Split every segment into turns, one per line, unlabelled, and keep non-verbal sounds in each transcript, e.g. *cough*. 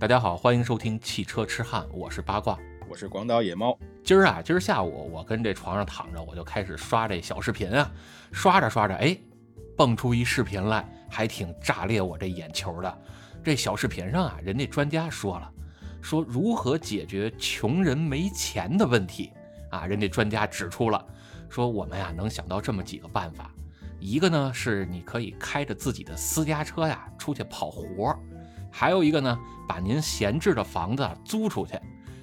大家好，欢迎收听汽车痴汉，我是八卦，
我是广岛野猫。
今儿啊，今儿下午我跟这床上躺着，我就开始刷这小视频啊，刷着刷着，哎，蹦出一视频来，还挺炸裂我这眼球的。这小视频上啊，人家专家说了，说如何解决穷人没钱的问题啊，人家专家指出了，说我们呀能想到这么几个办法，一个呢是你可以开着自己的私家车呀出去跑活儿。还有一个呢，把您闲置的房子租出去，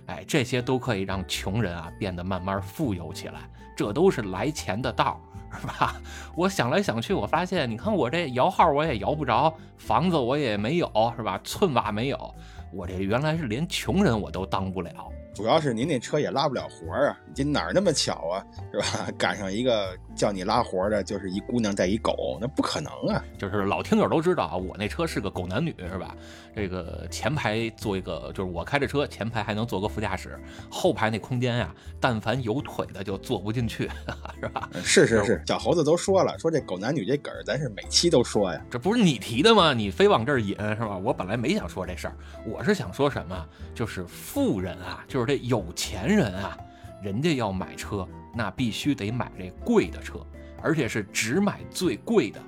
哎，这些都可以让穷人啊变得慢慢富有起来，这都是来钱的道，是吧？*laughs* 我想来想去，我发现，你看我这摇号我也摇不着，房子我也没有，是吧？寸瓦没有，我这原来是连穷人我都当不了。
主要是您那车也拉不了活儿啊，这哪儿那么巧啊，是吧？*laughs* 赶上一个叫你拉活的，就是一姑娘带一狗，那不可能啊！
就是老听友都知道啊，我那车是个狗男女，是吧？这个前排坐一个，就是我开着车，前排还能坐个副驾驶，后排那空间呀，但凡有腿的就坐不进去，*laughs* 是吧？
是是是，小猴子都说了，说这狗男女这梗儿，咱是每期都说呀。
这不是你提的吗？你非往这儿引，是吧？我本来没想说这事儿，我是想说什么？就是富人啊，就是。这有钱人啊，人家要买车，那必须得买这贵的车，而且是只买最贵的，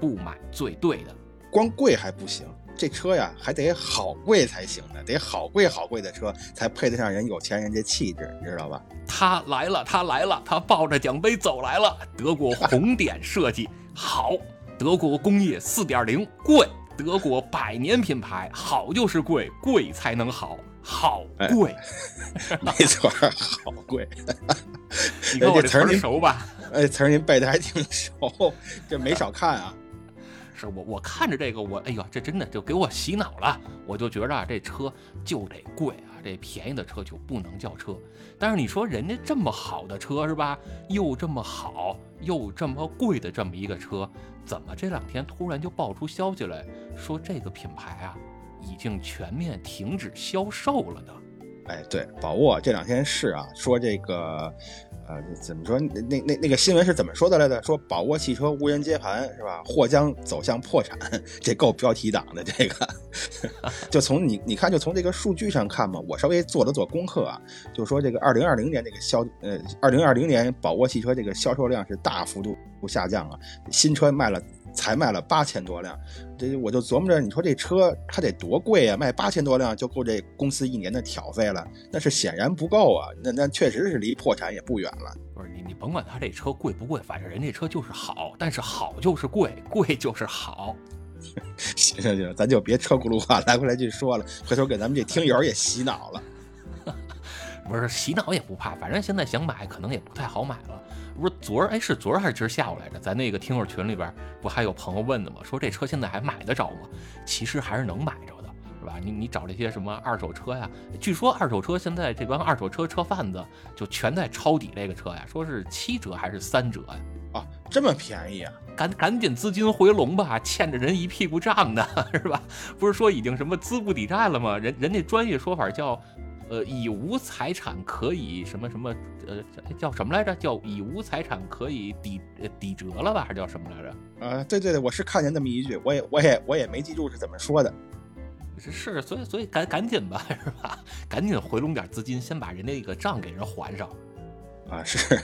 不买最对的。
光贵还不行，这车呀还得好贵才行呢，得好贵好贵的车才配得上人有钱人这气质，你知道吧？
他来了，他来了，他抱着奖杯走来了。德国红点设计好，德国工业四点零贵，德国百年品牌好就是贵，贵才能好。好贵，*laughs*
没错，好贵。
你看我这词儿熟吧？
哎，词儿您背的还挺熟，这没少看啊。*laughs*
是我我看着这个，我哎呦，这真的就给我洗脑了。我就觉着啊，这车就得贵啊，这便宜的车就不能叫车。但是你说人家这么好的车是吧？又这么好，又这么贵的这么一个车，怎么这两天突然就爆出消息来说这个品牌啊？已经全面停止销售了呢，
哎，对，宝沃这两天是啊，说这个，呃，怎么说？那那那个新闻是怎么说的来着？说宝沃汽车无人接盘是吧？或将走向破产，这够标题党的。这个，*laughs* 就从你你看，就从这个数据上看嘛，我稍微做了做功课啊，就说这个二零二零年这个销，呃，二零二零年宝沃汽车这个销售量是大幅度下降啊，新车卖了。才卖了八千多辆，这我就琢磨着，你说这车它得多贵啊？卖八千多辆就够这公司一年的挑费了，那是显然不够啊！那那确实是离破产也不远了。
不是你你甭管他这车贵不贵，反正人这车就是好，但是好就是贵，贵就是好。*laughs*
行行行，咱就别车轱辘话来回来去说了，回头给咱们这听友也洗脑了。*laughs*
不是洗脑也不怕，反正现在想买可能也不太好买了。不是昨儿哎，是昨儿还是今儿下午来着？咱那个听友群里边不还有朋友问的吗？说这车现在还买得着吗？其实还是能买着的，是吧？你你找这些什么二手车呀？据说二手车现在这帮二手车车贩子就全在抄底这个车呀，说是七折还是三折呀？
啊，这么便宜啊！
赶赶紧资金回笼吧，欠着人一屁股账呢，*laughs* 是吧？不是说已经什么资不抵债了吗？人人家专业说法叫。呃，已无财产可以什么什么，呃，叫什么来着？叫已无财产可以抵抵折了吧？还是叫什么来着？
啊，对对对，我是看见那么一句，我也我也我也没记住是怎么说的。
是是，所以所以赶赶紧吧，*laughs* 是吧？赶紧回笼点资金，先把人家那个账给人还上。
啊，是，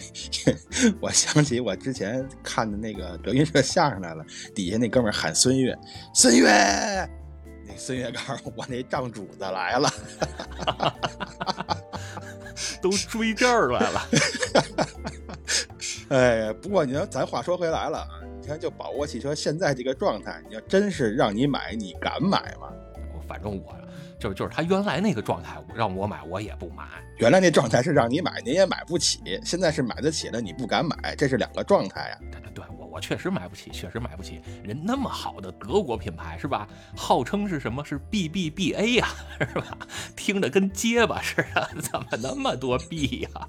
*laughs* 我想起我之前看的那个德云社相声来了，底下那哥们喊孙越，孙越。孙月刚，我那账主子来了，*laughs*
都追这儿来了。
哎，不过你要咱话说回来了啊，你看就宝沃汽车现在这个状态，你要真是让你买，你敢买吗？
反正我就是就是他原来那个状态，让我买我也不买。
原来那状态是让你买，你也买不起；现在是买得起了，你不敢买，这是两个状态呀。
对对对，我我确实买不起，确实买不起。人那么好的德国品牌是吧？号称是什么？是 B B B A 呀，是吧？听着跟结巴似的，怎么那么多 B 呀？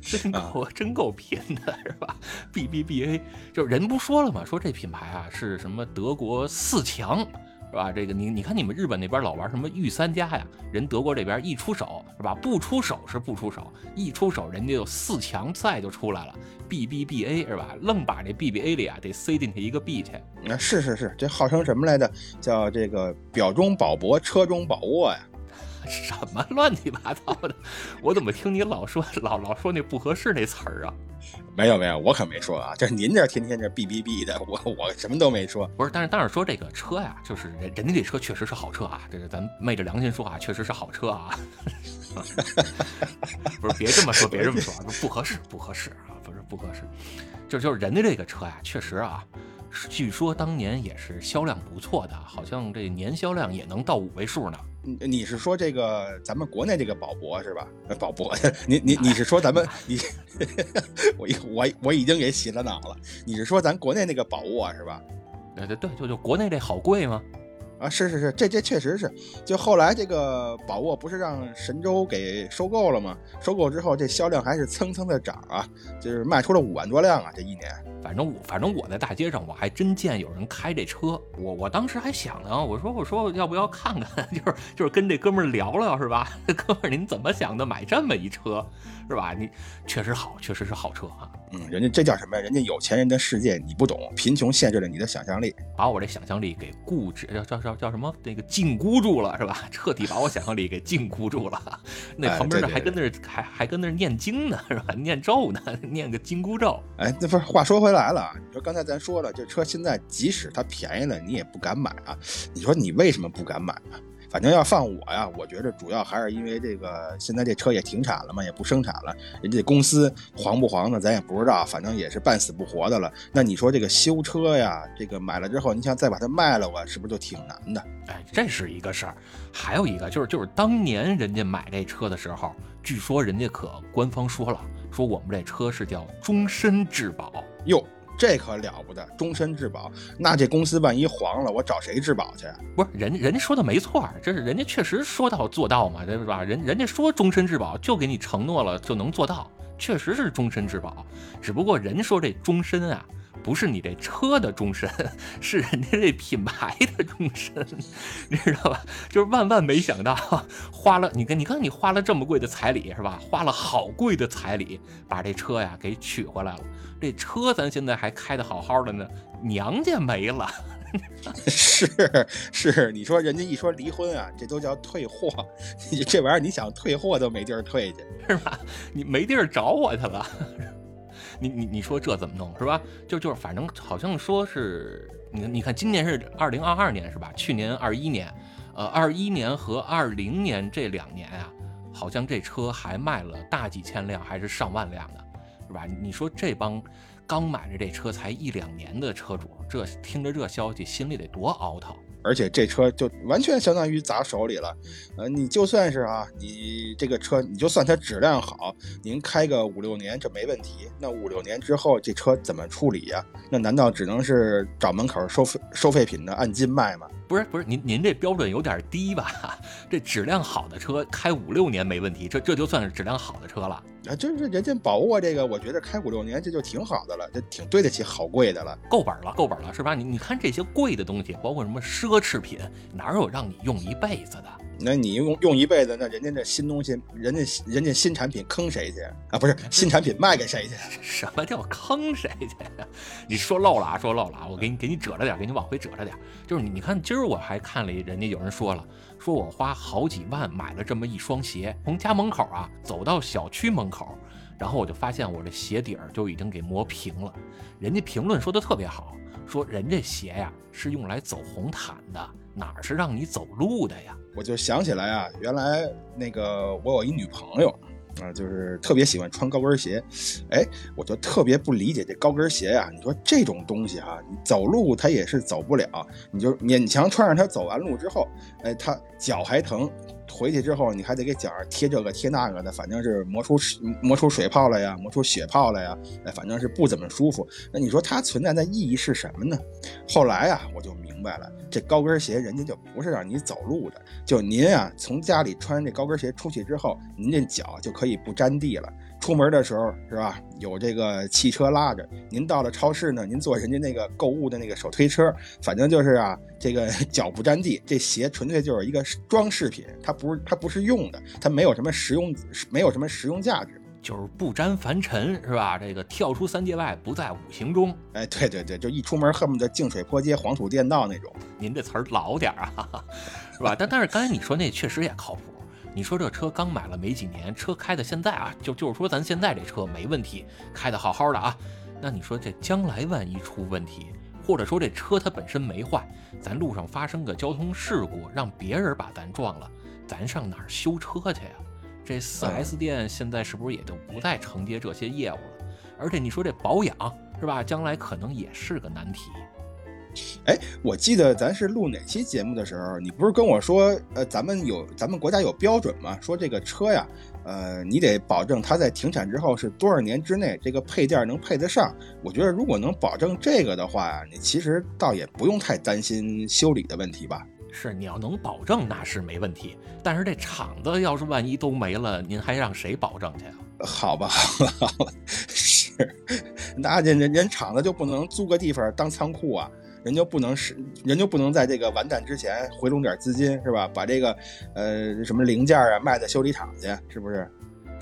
真够真够拼的是吧？B B B A 就人不说了吗？说这品牌啊是什么德国四强。是吧？这个你你看你们日本那边老玩什么御三家呀？人德国这边一出手是吧？不出手是不出手，一出手人家就四强赛就出来了，B B B A 是吧？愣把这 B B A 里啊得塞进去一个 B 去。
那，是是是，这号称什么来着？叫这个表中保博，车中保沃呀。
什么乱七八糟的？*laughs* 我怎么听你老说老老说那不合适那词儿啊？
没有没有，我可没说啊，这是您这天天这哔哔哔的，我我什么都没说。
不是，但是但是说这个车呀，就是人人家这车确实是好车啊，这个咱昧着良心说啊，确实是好车啊。*laughs* 不是，别这么说，别这么说，不合适，不合适啊，不是不合适，就就是人家这个车呀，确实啊，据说当年也是销量不错的，好像这年销量也能到五位数呢。
你你是说这个咱们国内这个保博是吧？保博，你你你是说咱们你，*laughs* 我我我已经给洗了脑了。你是说咱国内那个宝沃是吧？
对对对，就就国内这好贵吗？
啊，是是是，这这确实是。就后来这个宝沃不是让神州给收购了吗？收购之后这销量还是蹭蹭的涨啊，就是卖出了五万多辆啊，这一年。
反正我反正我在大街上我还真见有人开这车，我我当时还想呢，我说我说要不要看看，*laughs* 就是就是跟这哥们聊聊是吧？*laughs* 哥们您怎么想的？买这么一车是吧？你确实好，确实是好车啊。
嗯，人家这叫什么呀？人家有钱人的世界你不懂，贫穷限制了你的想象力，
把我这想象力给固执，叫叫叫叫什么？那个禁锢住了是吧？*laughs* 彻底把我想象力给禁锢住了。那旁边呢还跟那还还跟那念经呢是吧？念咒呢，*laughs* 念个金箍咒。
哎，那不是话说回来了，你说刚才咱说了，这车现在即使它便宜了，你也不敢买啊。你说你为什么不敢买啊？反正要放我呀，我觉着主要还是因为这个现在这车也停产了嘛，也不生产了，人家公司黄不黄的咱也不知道，反正也是半死不活的了。那你说这个修车呀，这个买了之后，你想再把它卖了，我是不是就挺难的？
哎，这是一个事儿，还有一个就是就是当年人家买这车的时候，据说人家可官方说了，说我们这车是叫终身质保
哟。这可了不得，终身质保。那这公司万一黄了，我找谁质保去？
不是人，人家说的没错，这是人家确实说到做到嘛，对吧？人人家说终身质保，就给你承诺了就能做到，确实是终身质保。只不过人说这终身啊，不是你这车的终身，*laughs* 是人家这品牌的终身，你知道吧？就是万万没想到，花了你看，你看你花了这么贵的彩礼是吧？花了好贵的彩礼，把这车呀给取回来了。这车咱现在还开的好好的呢，娘家没了。*laughs*
是是，你说人家一说离婚啊，这都叫退货。你这玩意儿你想退货都没地儿退去，
是吧？你没地儿找我去了。你你你说这怎么弄是吧？就就是反正好像说是，你你看今年是二零二二年是吧？去年二一年，呃，二一年和二零年这两年啊，好像这车还卖了大几千辆，还是上万辆的。是吧？你说这帮刚买着这车才一两年的车主，这听着这消息，心里得多凹头。
而且这车就完全相当于砸手里了。呃，你就算是啊，你这个车，你就算它质量好，您开个五六年这没问题。那五六年之后，这车怎么处理呀？那难道只能是找门口收费收废品的按斤卖吗？
不是不是，您您这标准有点低吧？*laughs* 这质量好的车开五六年没问题，这这就算是质量好的车了。
啊，就是人家宝沃这个，我觉得开五六年这就挺好的了，这挺对得起好贵的了，
够本了，够本了，是吧？你你看这些贵的东西，包括什么奢侈品，哪有让你用一辈子的？
那你用用一辈子，那人家这新东西，人家人家新产品坑谁去啊？不是新产品卖给谁去？*laughs*
什么叫坑谁去？你说漏了啊？说漏了啊？我给你给你折着点，给你往回折着点。就是你你看，今儿我还看了，人家有人说了。说我花好几万买了这么一双鞋，从家门口啊走到小区门口，然后我就发现我这鞋底儿就已经给磨平了。人家评论说的特别好，说人这鞋呀是用来走红毯的，哪是让你走路的呀？
我就想起来啊，原来那个我有一女朋友。啊，就是特别喜欢穿高跟鞋，哎，我就特别不理解这高跟鞋呀。你说这种东西哈，你走路它也是走不了，你就勉强穿上它走完路之后，哎，它脚还疼。回去之后，你还得给脚上贴这个贴那个的，反正是磨出磨出水泡了呀，磨出血泡了呀，哎，反正是不怎么舒服。那你说它存在的意义是什么呢？后来啊，我就明白了，这高跟鞋人家就不是让你走路的，就您啊从家里穿这高跟鞋出去之后，您这脚就可以不沾地了。出门的时候是吧？有这个汽车拉着您到了超市呢，您坐人家那个购物的那个手推车，反正就是啊，这个脚不沾地。这鞋纯粹就是一个装饰品，它不是它不是用的，它没有什么实用，没有什么实用价值，
就是不沾凡尘是吧？这个跳出三界外，不在五行中。
哎，对对对，就一出门恨不得净水坡街、黄土店道那种。
您这词儿老点儿啊，*laughs* 是吧？但但是刚才你说那确实也靠谱。你说这车刚买了没几年，车开的现在啊，就就是说咱现在这车没问题，开的好好的啊。那你说这将来万一出问题，或者说这车它本身没坏，咱路上发生个交通事故，让别人把咱撞了，咱上哪儿修车去呀？这 4S 店现在是不是也就不再承接这些业务了？而且你说这保养是吧？将来可能也是个难题。
哎，我记得咱是录哪期节目的时候，你不是跟我说，呃，咱们有咱们国家有标准吗？说这个车呀，呃，你得保证它在停产之后是多少年之内，这个配件能配得上。我觉得如果能保证这个的话呀，你其实倒也不用太担心修理的问题吧。
是，你要能保证那是没问题，但是这厂子要是万一都没了，您还让谁保证去啊？*laughs*
好吧，好吧，*laughs* 是，*laughs* 那人人人厂子就不能租个地方当仓库啊？人就不能是，人就不能在这个完蛋之前回笼点资金，是吧？把这个，呃，什么零件啊卖到修理厂去，是不是？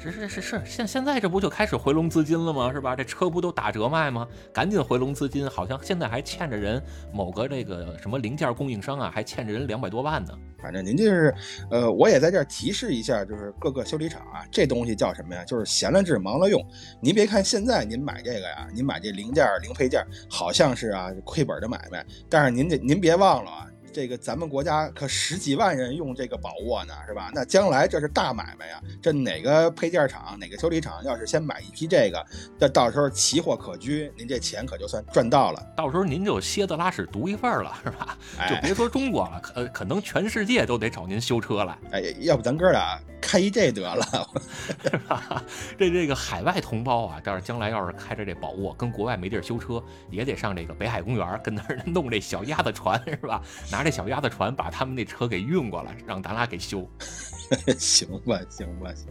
是是是是，现现在这不就开始回笼资金了吗？是吧？这车不都打折卖吗？赶紧回笼资金，好像现在还欠着人某个这个什么零件供应商啊，还欠着人两百多万呢。
反正您就是，呃，我也在这儿提示一下，就是各个修理厂啊，这东西叫什么呀？就是闲了治，忙了用。您别看现在您买这个呀，您买这零件零配件，好像是啊亏本的买卖，但是您这您别忘了啊。这个咱们国家可十几万人用这个宝沃呢，是吧？那将来这是大买卖呀！这哪个配件厂、哪个修理厂要是先买一批这个，这到时候奇货可居，您这钱可就算赚到了。
到时候您就蝎子拉屎独一份了，是吧？就别说中国了，可可能全世界都得找您修车了。
哎，要不咱哥俩开一这得了，*laughs*
是吧？这这个海外同胞啊，要是将来要是开着这宝沃跟国外没地儿修车，也得上这个北海公园跟那儿弄这小鸭子船，是吧？拿。拿这小鸭子船把他们那车给运过来，让咱俩给修，*laughs*
行吧，行吧，行，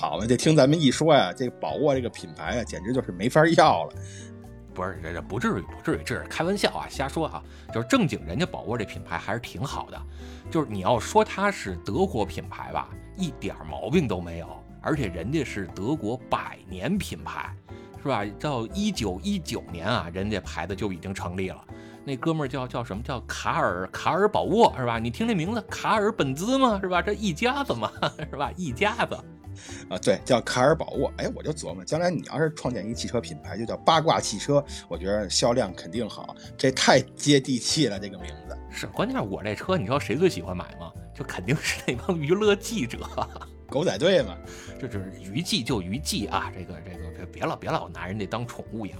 好吧，这听咱们一说呀，这个宝沃这个品牌啊，简直就是没法要了。
不是，这这不至于，不至于，这是开玩笑啊，瞎说啊。就是正经，人家宝沃这品牌还是挺好的。就是你要说它是德国品牌吧，一点毛病都没有，而且人家是德国百年品牌，是吧？到一九一九年啊，人家牌子就已经成立了。那哥们儿叫叫什么叫卡尔卡尔保沃是吧？你听这名字，卡尔本兹嘛是吧？这一家子嘛 *laughs* 是吧？一家子，
啊对，叫卡尔宝沃。哎，我就琢磨，将来你要是创建一汽车品牌，就叫八卦汽车，我觉得销量肯定好。这太接地气了，这个名字
是。关键是我这车，你知道谁最喜欢买吗？就肯定是那帮娱乐记者，*laughs*
狗仔队嘛。
这就是娱记就娱记啊，这个这个别别老别老拿人家当宠物养。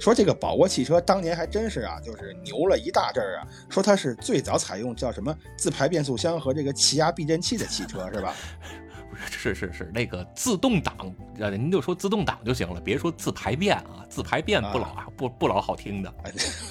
说这个宝沃汽车当年还真是啊，就是牛了一大阵儿啊。说它是最早采用叫什么自排变速箱和这个气压避震器的汽车，是吧？*laughs*
是是是，那个自动挡，呃，您就说自动挡就行了，别说自排变啊，自排变不老不不老好听的。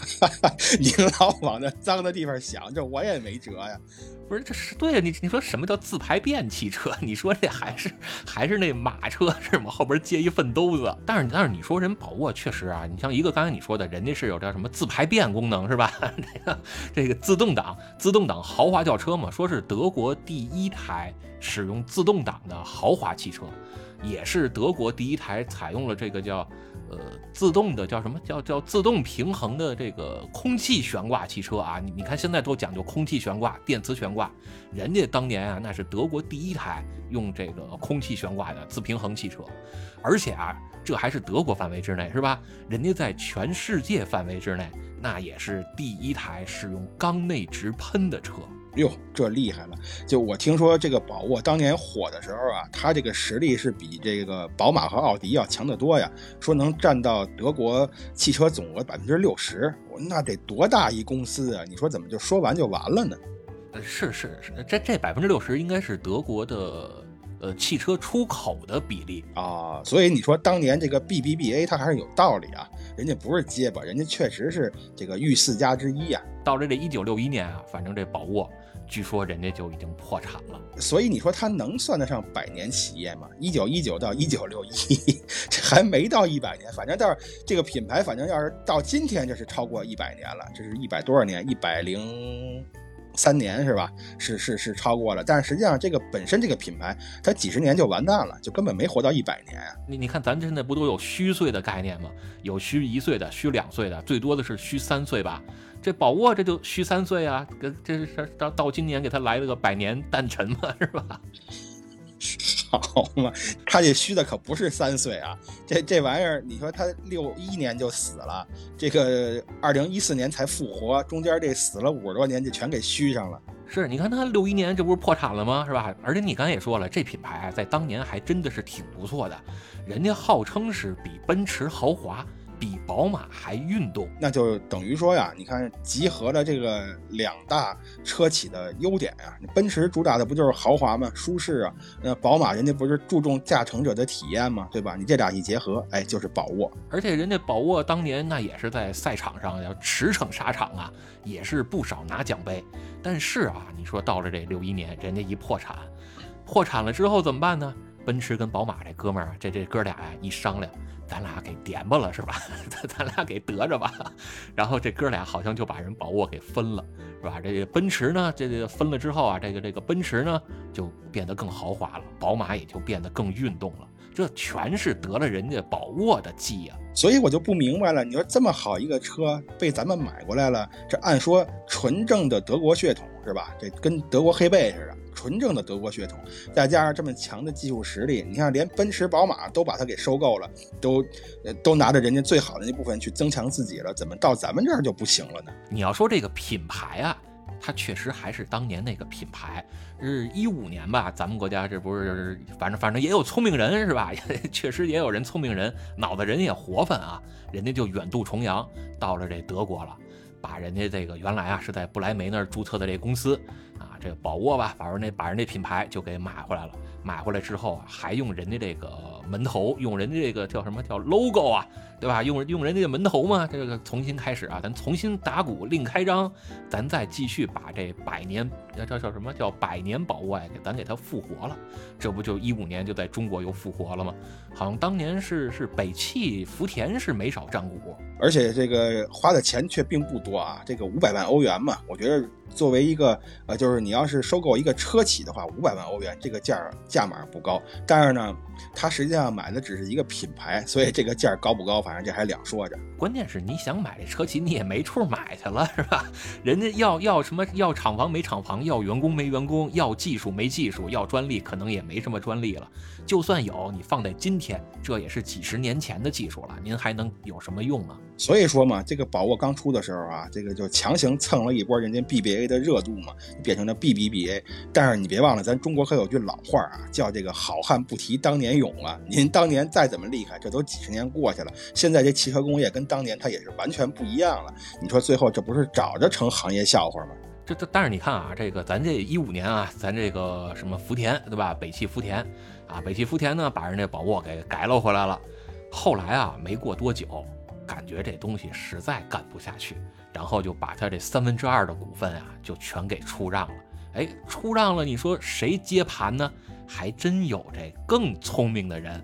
*laughs*
您老往那脏的地方想，这我也没辙呀。
不是，这是对啊，你你说什么叫自排变汽车？*laughs* 你说这还是还是那马车是吗？后边接一粪兜子。但是但是你说人宝沃确实啊，你像一个刚才你说的，人家是有叫什么自排变功能是吧？*laughs* 这个这个自动挡自动挡豪华轿车嘛，说是德国第一台使用自动挡的豪华汽车，也是德国第一台采用了这个叫。呃，自动的叫什么叫叫自动平衡的这个空气悬挂汽车啊？你你看现在都讲究空气悬挂、电磁悬挂，人家当年啊那是德国第一台用这个空气悬挂的自平衡汽车，而且啊这还是德国范围之内是吧？人家在全世界范围之内那也是第一台使用缸内直喷的车。
哟，这厉害了！就我听说这个宝沃当年火的时候啊，它这个实力是比这个宝马和奥迪要强得多呀。说能占到德国汽车总额百分之六十，那得多大一公司啊？你说怎么就说完就完了呢？
是是是，这这百分之六十应该是德国的呃汽车出口的比例
啊。所以你说当年这个 B B B A 它还是有道理啊，人家不是结巴，人家确实是这个御四家之一呀。
到了这一九六一年啊，反正这宝沃。据说人家就已经破产了。
所以你说它能算得上百年企业吗？一九一九到一九六一，这还没到一百年。反正到这个品牌，反正要是到今天，这是超过一百年了。这是一百多少年？一百零。三年是吧？是是是超过了，但是实际上这个本身这个品牌，它几十年就完蛋了，就根本没活到一百年啊！
你你看，咱现在不都有虚岁的概念吗？有虚一岁的，虚两岁的，最多的是虚三岁吧？这宝沃这就虚三岁啊！跟这是到到今年给他来了个百年诞辰嘛，是吧？*laughs*
好嘛，*laughs* 他这虚的可不是三岁啊，这这玩意儿，你说他六一年就死了，这个二零一四年才复活，中间这死了五十多年就全给虚上了。
是，你看他六一年这不是破产了吗？是吧？而且你刚才也说了，这品牌在当年还真的是挺不错的，人家号称是比奔驰豪华。比宝马还运动，
那就等于说呀，你看集合了这个两大车企的优点呀。奔驰主打的不就是豪华吗？舒适啊。那宝马人家不是注重驾乘者的体验吗？对吧？你这俩一结合，哎，就是宝沃。
而且人家宝沃当年那也是在赛场上要驰骋沙场啊，也是不少拿奖杯。但是啊，你说到了这六一年，人家一破产，破产了之后怎么办呢？奔驰跟宝马这哥们儿，这这哥俩呀一商量。咱俩给点吧了是吧？*laughs* 咱俩给得着吧。然后这哥俩好像就把人宝沃给分了，是吧？这个奔驰呢，这个分了之后啊，这个这个奔驰呢就变得更豪华了，宝马也就变得更运动了。这全是得了人家宝沃的技呀。
所以我就不明白了，你说这么好一个车被咱们买过来了，这按说纯正的德国血统是吧？这跟德国黑背似的。纯正的德国血统，再加上这么强的技术实力，你看连奔驰、宝马都把它给收购了，都都拿着人家最好的那部分去增强自己了，怎么到咱们这儿就不行了呢？
你要说这个品牌啊，它确实还是当年那个品牌，是一五年吧？咱们国家这不是，反正反正也有聪明人是吧？*laughs* 确实也有人聪明人，脑子人也活泛啊，人家就远渡重洋到了这德国了，把人家这个原来啊是在不来梅那儿注册的这公司。这个宝沃吧，把人那把人那品牌就给买回来了。买回来之后啊，还用人家这个门头，用人家这个叫什么叫 logo 啊，对吧？用用人家的门头嘛，这个重新开始啊，咱重新打鼓另开张，咱再继续把这百年叫叫什么叫百年宝沃呀，给咱给它复活了。这不就一五年就在中国又复活了吗？好像当年是是北汽福田是没少占股，
而且这个花的钱却并不多啊，这个五百万欧元嘛，我觉得。作为一个呃，就是你要是收购一个车企的话，五百万欧元这个价价码不高，但是呢，它实际上买的只是一个品牌，所以这个价高不高，反正这还两说着。
关键是你想买这车企，你也没处买去了，是吧？*laughs* 人家要要什么？要厂房没厂房，要员工没员工，要技术没技术，要专利可能也没什么专利了。就算有，你放在今天，这也是几十年前的技术了，您还能有什么用啊？
所以说嘛，这个宝沃刚出的时候啊，这个就强行蹭了一波人家 BBA 的热度嘛，变成了 BBBA。但是你别忘了，咱中国可有句老话啊，叫这个好汉不提当年勇啊。您当年再怎么厉害，这都几十年过去了，现在这汽车工业跟当年它也是完全不一样了。你说最后这不是找着成行业笑话吗？
这这，但是你看啊，这个咱这一五年啊，咱这个什么福田对吧？北汽福田啊，北汽福田呢，把人家宝沃给改了回来了。后来啊，没过多久。感觉这东西实在干不下去，然后就把他这三分之二的股份啊，就全给出让了。哎，出让了，你说谁接盘呢？还真有这更聪明的人，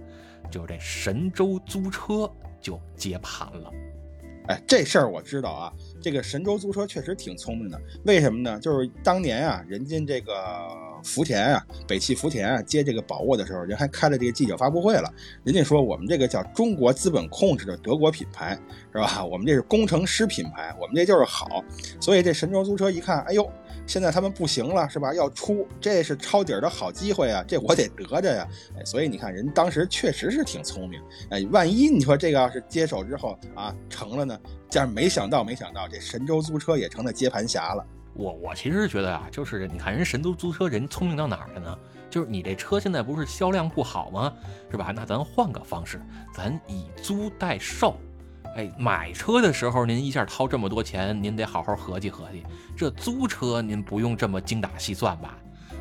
就是这神州租车就接盘了。
哎，这事儿我知道啊，这个神州租车确实挺聪明的。为什么呢？就是当年啊，人家这个。福田啊，北汽福田啊，接这个宝沃的时候，人还开了这个记者发布会了。人家说我们这个叫中国资本控制的德国品牌，是吧？我们这是工程师品牌，我们这就是好。所以这神州租车一看，哎呦，现在他们不行了，是吧？要出，这是抄底儿的好机会啊，这我得得着呀。哎，所以你看，人当时确实是挺聪明。哎，万一你说这个要是接手之后啊成了呢？但是没想到，没想到这神州租车也成了接盘侠了。
我我其实觉得啊，就是你看人神州租车人聪明到哪儿了呢？就是你这车现在不是销量不好吗？是吧？那咱换个方式，咱以租代售。哎，买车的时候您一下掏这么多钱，您得好好合计合计。这租车您不用这么精打细算吧？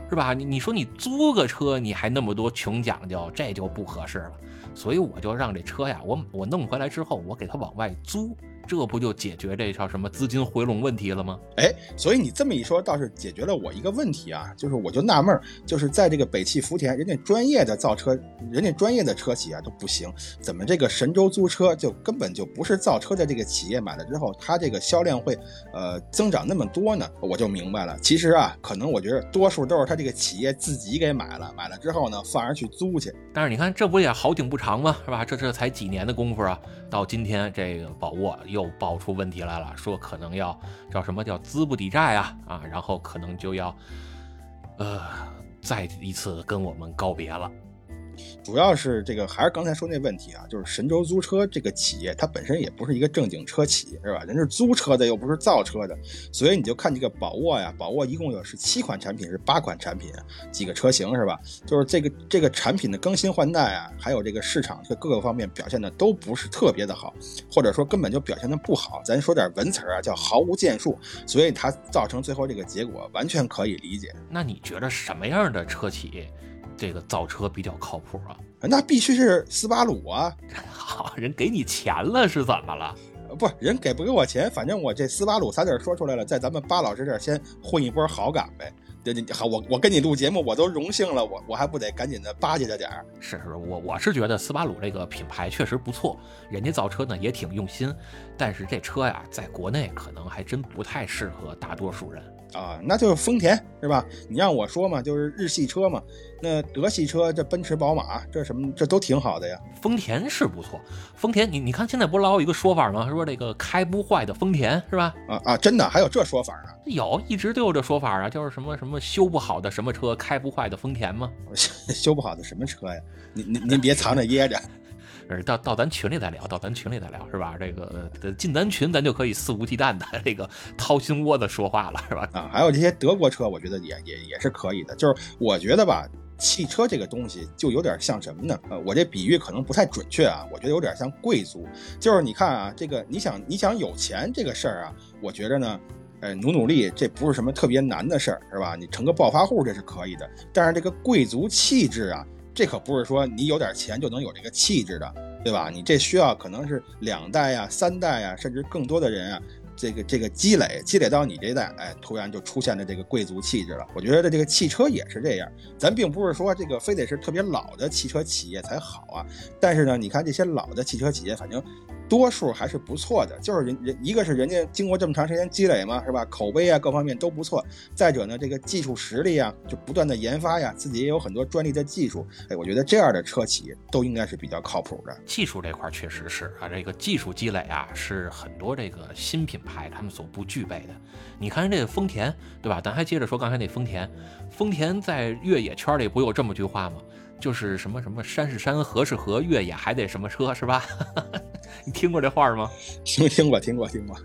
是吧？你你说你租个车你还那么多穷讲究，这就不合适了。所以我就让这车呀，我我弄回来之后，我给它往外租。这不就解决这叫什么资金回笼问题了吗？
哎，所以你这么一说，倒是解决了我一个问题啊，就是我就纳闷儿，就是在这个北汽福田，人家专业的造车，人家专业的车企啊都不行，怎么这个神州租车就根本就不是造车的这个企业买了之后，它这个销量会呃增长那么多呢？我就明白了，其实啊，可能我觉得多数都是他这个企业自己给买了，买了之后呢，放人去租去。
但是你看，这不也好景不长吗？是吧？这这才几年的功夫啊，到今天这个宝沃又又爆出问题来了，说可能要叫什么叫资不抵债啊啊，然后可能就要呃再一次跟我们告别了。
主要是这个，还是刚才说那问题啊，就是神州租车这个企业，它本身也不是一个正经车企，是吧？人是租车的，又不是造车的，所以你就看这个宝沃呀，宝沃一共有是七款产品，是八款产品，几个车型是吧？就是这个这个产品的更新换代啊，还有这个市场这各个方面表现的都不是特别的好，或者说根本就表现的不好。咱说点文词儿啊，叫毫无建树，所以它造成最后这个结果完全可以理解。
那你觉得什么样的车企？这个造车比较靠谱啊，
那必须是斯巴鲁啊！*laughs*
好人给你钱了是怎么了？
不，人给不给我钱，反正我这斯巴鲁仨字说出来了，在咱们巴老师这儿先混一波好感呗。对对，好，我我跟你录节目，我都荣幸了，我我还不得赶紧的巴结着点儿？
是是，我我是觉得斯巴鲁这个品牌确实不错，人家造车呢也挺用心，但是这车呀，在国内可能还真不太适合大多数人。
啊，那就是丰田是吧？你让我说嘛，就是日系车嘛。那德系车，这奔驰、宝马，这什么，这都挺好的呀。
丰田是不错，丰田，你你看现在不老有一个说法吗？说这个开不坏的丰田是吧？
啊啊，真的还有这说法呢？
有，一直都有这说法啊，就是什么什么修不好的什么车，开不坏的丰田吗？*laughs*
修不好的什么车呀？您您您别藏着掖着。
到到咱群里再聊，到咱群里再聊，是吧？这个进咱群，咱就可以肆无忌惮的这个掏心窝子说话了，是吧？
啊，还有这些德国车，我觉得也也也是可以的。就是我觉得吧，汽车这个东西就有点像什么呢？呃，我这比喻可能不太准确啊，我觉得有点像贵族。就是你看啊，这个你想你想有钱这个事儿啊，我觉着呢，呃，努努力这不是什么特别难的事儿，是吧？你成个暴发户这是可以的。但是这个贵族气质啊。这可不是说你有点钱就能有这个气质的，对吧？你这需要可能是两代呀、三代呀，甚至更多的人啊，这个这个积累积累到你这代，哎，突然就出现了这个贵族气质了。我觉得这个汽车也是这样，咱并不是说这个非得是特别老的汽车企业才好啊。但是呢，你看这些老的汽车企业，反正。多数还是不错的，就是人人一个是人家经过这么长时间积累嘛，是吧？口碑啊，各方面都不错。再者呢，这个技术实力啊，就不断的研发呀，自己也有很多专利的技术。哎，我觉得这样的车企都应该是比较靠谱的。
技术这块确实是啊，这个技术积累啊，是很多这个新品牌他们所不具备的。你看这个丰田，对吧？咱还接着说刚才那丰田，丰田在越野圈里不有这么句话吗？就是什么什么山是山，河是河，越野还得什么车是吧？你听过这话吗？
听 *laughs* 听过，听过，听过，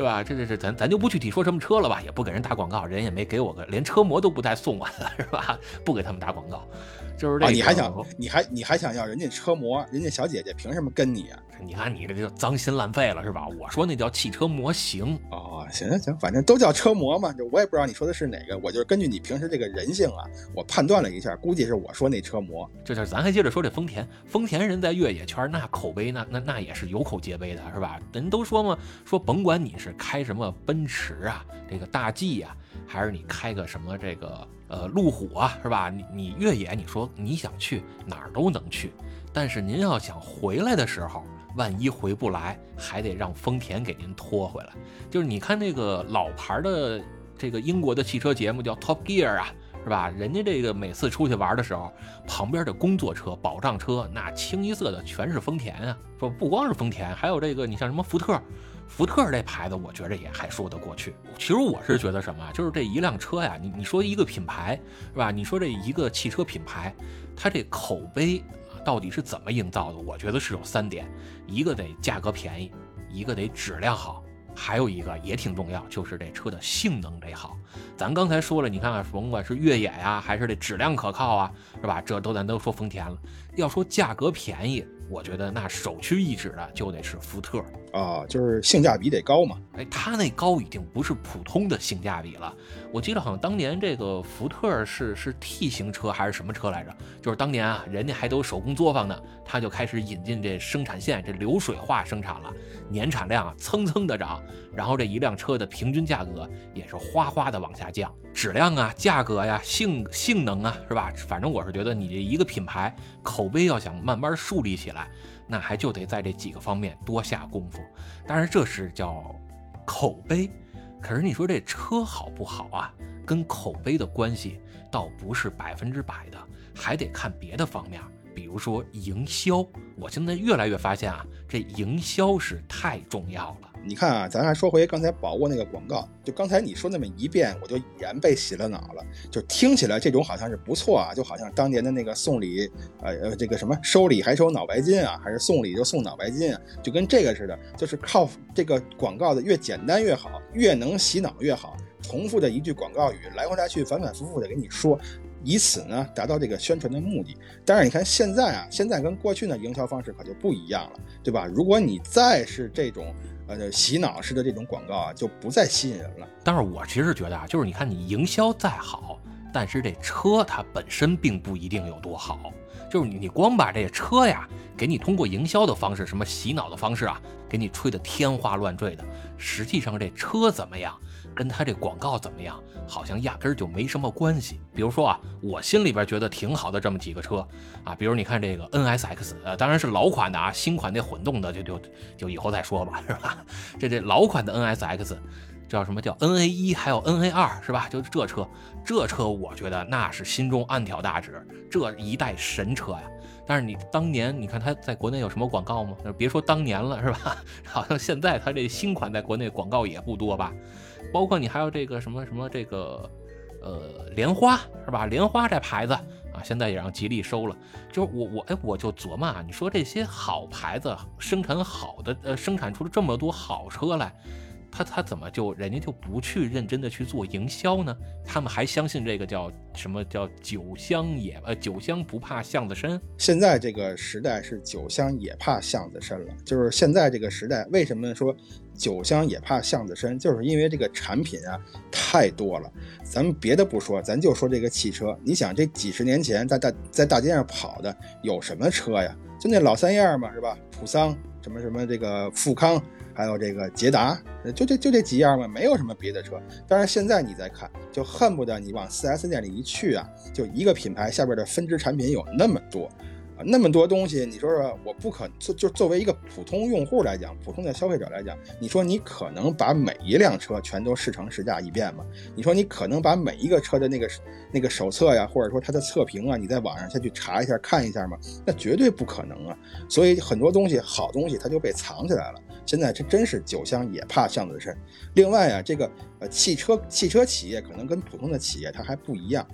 对吧？这这这，咱咱就不具体说什么车了吧，也不给人打广告，人也没给我个，连车模都不带送我的，*laughs* 是吧？不给他们打广告。就是这，
你还想，你还你还想要人家车模，人家小姐姐凭什么跟你啊？
你看你这就脏心烂肺了是吧？我说那叫汽车模型
哦，行行行，反正都叫车模嘛，就我也不知道你说的是哪个，我就是根据你平时这个人性啊，我判断了一下，估计是我说那车模。
这这，咱还接着说这丰田，丰田人在越野圈那口碑那那那也是有口皆碑的是吧？人都说嘛，说甭管你是开什么奔驰啊，这个大 G 呀，还是你开个什么这个。呃，路虎啊，是吧？你你越野，你说你想去哪儿都能去，但是您要想回来的时候，万一回不来，还得让丰田给您拖回来。就是你看那个老牌的这个英国的汽车节目叫 Top Gear 啊，是吧？人家这个每次出去玩的时候，旁边的工作车、保障车，那清一色的全是丰田啊。说不光是丰田，还有这个你像什么福特。福特这牌子，我觉着也还说得过去。其实我是觉得什么，就是这一辆车呀，你你说一个品牌是吧？你说这一个汽车品牌，它这口碑到底是怎么营造的？我觉得是有三点：一个得价格便宜，一个得质量好，还有一个也挺重要，就是这车的性能得好。咱刚才说了，你看看，甭管是越野呀，还是这质量可靠啊，是吧？这都咱都说丰田了。要说价格便宜。我觉得那首屈一指的就得是福特
啊，就是性价比得高嘛。
哎，它那高已经不是普通的性价比了。我记得好像当年这个福特是是 T 型车还是什么车来着？就是当年啊，人家还都手工作坊呢，他就开始引进这生产线，这流水化生产了，年产量啊蹭蹭的涨，然后这一辆车的平均价格也是哗哗的往下降，质量啊、价格呀、性性能啊，是吧？反正我是觉得你这一个品牌口碑要想慢慢树立起来。那还就得在这几个方面多下功夫，当然这是叫口碑。可是你说这车好不好啊？跟口碑的关系倒不是百分之百的，还得看别的方面，比如说营销。我现在越来越发现啊，这营销是太重要了。
你看啊，咱还说回刚才宝沃那个广告，就刚才你说那么一遍，我就已然被洗了脑了。就听起来这种好像是不错啊，就好像当年的那个送礼，呃呃，这个什么收礼还收脑白金啊，还是送礼就送脑白金啊，就跟这个似的，就是靠这个广告的越简单越好，越能洗脑越好，重复的一句广告语来回来去反反复复的给你说。以此呢，达到这个宣传的目的。但是你看现在啊，现在跟过去的营销方式可就不一样了，对吧？如果你再是这种呃洗脑式的这种广告啊，就不再吸引人了。
但是我其实觉得啊，就是你看你营销再好，但是这车它本身并不一定有多好。就是你光把这车呀，给你通过营销的方式，什么洗脑的方式啊，给你吹得天花乱坠的，实际上这车怎么样？跟它这广告怎么样，好像压根儿就没什么关系。比如说啊，我心里边觉得挺好的这么几个车啊，比如你看这个 NSX，当然是老款的啊，新款那混动的就就就以后再说吧，是吧？*laughs* 这这老款的 NSX 叫什么叫 NA 一，还有 NA 二，是吧？就这车，这车我觉得那是心中暗挑大指，这一代神车呀。但是你当年你看它在国内有什么广告吗？别说当年了，是吧？*laughs* 好像现在它这新款在国内广告也不多吧？包括你还有这个什么什么这个，呃，莲花是吧？莲花这牌子啊，现在也让吉利收了。就是我我哎，我就琢磨啊，你说这些好牌子生产好的，呃，生产出了这么多好车来。他他怎么就人家就不去认真的去做营销呢？他们还相信这个叫什么叫酒香也呃酒香不怕巷子深。
现在这个时代是酒香也怕巷子深了。就是现在这个时代，为什么说酒香也怕巷子深？就是因为这个产品啊太多了。咱们别的不说，咱就说这个汽车。你想这几十年前在大在大街上跑的有什么车呀？就那老三样嘛，是吧？普桑什么什么这个富康。还有这个捷达，就这就这几样嘛，没有什么别的车。当然现在你再看，就恨不得你往 4S 店里一去啊，就一个品牌下边的分支产品有那么多。那么多东西，你说说，我不可就就作为一个普通用户来讲，普通的消费者来讲，你说你可能把每一辆车全都试乘试驾一遍吗？你说你可能把每一个车的那个那个手册呀，或者说它的测评啊，你在网上下去查一下看一下吗？那绝对不可能啊！所以很多东西好东西它就被藏起来了。现在这真是酒香也怕巷子深。另外啊，这个呃汽车汽车企业可能跟普通的企业它还不一样。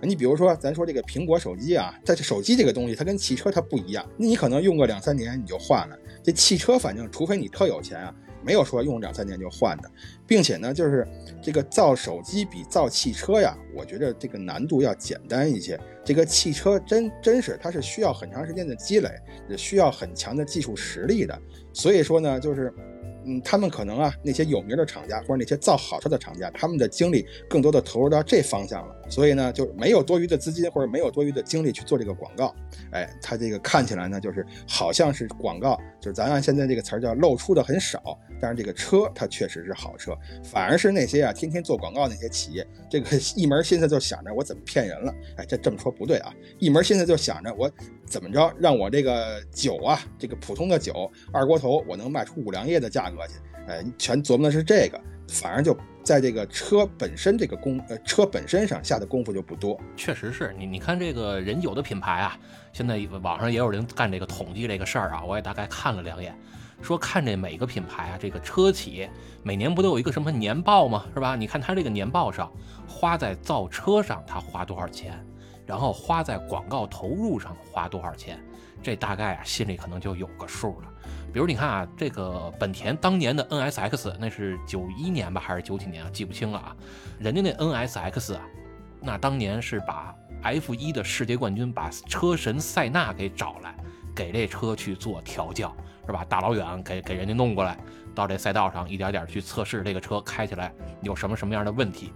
你比如说咱说这个苹果手机啊，在这手机这个东西它跟汽汽车它不一样，你可能用个两三年你就换了。这汽车反正除非你特有钱啊，没有说用两三年就换的。并且呢，就是这个造手机比造汽车呀，我觉得这个难度要简单一些。这个汽车真真是它是需要很长时间的积累，也需要很强的技术实力的。所以说呢，就是。嗯，他们可能啊，那些有名的厂家或者那些造好车的厂家，他们的精力更多的投入到这方向了，所以呢，就没有多余的资金或者没有多余的精力去做这个广告。哎，它这个看起来呢，就是好像是广告，就是咱按现在这个词儿叫露出的很少，但是这个车它确实是好车，反而是那些啊天天做广告那些企业，这个一门心思就想着我怎么骗人了。哎，这这么说不对啊，一门心思就想着我怎么着让我这个酒啊，这个普通的酒二锅头，我能卖出五粮液的价格。去，哎，全琢磨的是这个，反而就在这个车本身这个功，呃，车本身上下的功夫就不多。
确实是你，你看这个人有的品牌啊，现在网上也有人干这个统计这个事儿啊，我也大概看了两眼，说看这每个品牌啊，这个车企每年不都有一个什么年报吗？是吧？你看他这个年报上花在造车上他花多少钱，然后花在广告投入上花多少钱，这大概啊心里可能就有个数了。比如你看啊，这个本田当年的 NSX 那是九一年吧，还是九几年啊？记不清了啊。人家那 NSX 啊，那当年是把 F1 的世界冠军，把车神塞纳给找来，给这车去做调教，是吧？大老远给给人家弄过来，到这赛道上一点点去测试这个车开起来有什么什么样的问题。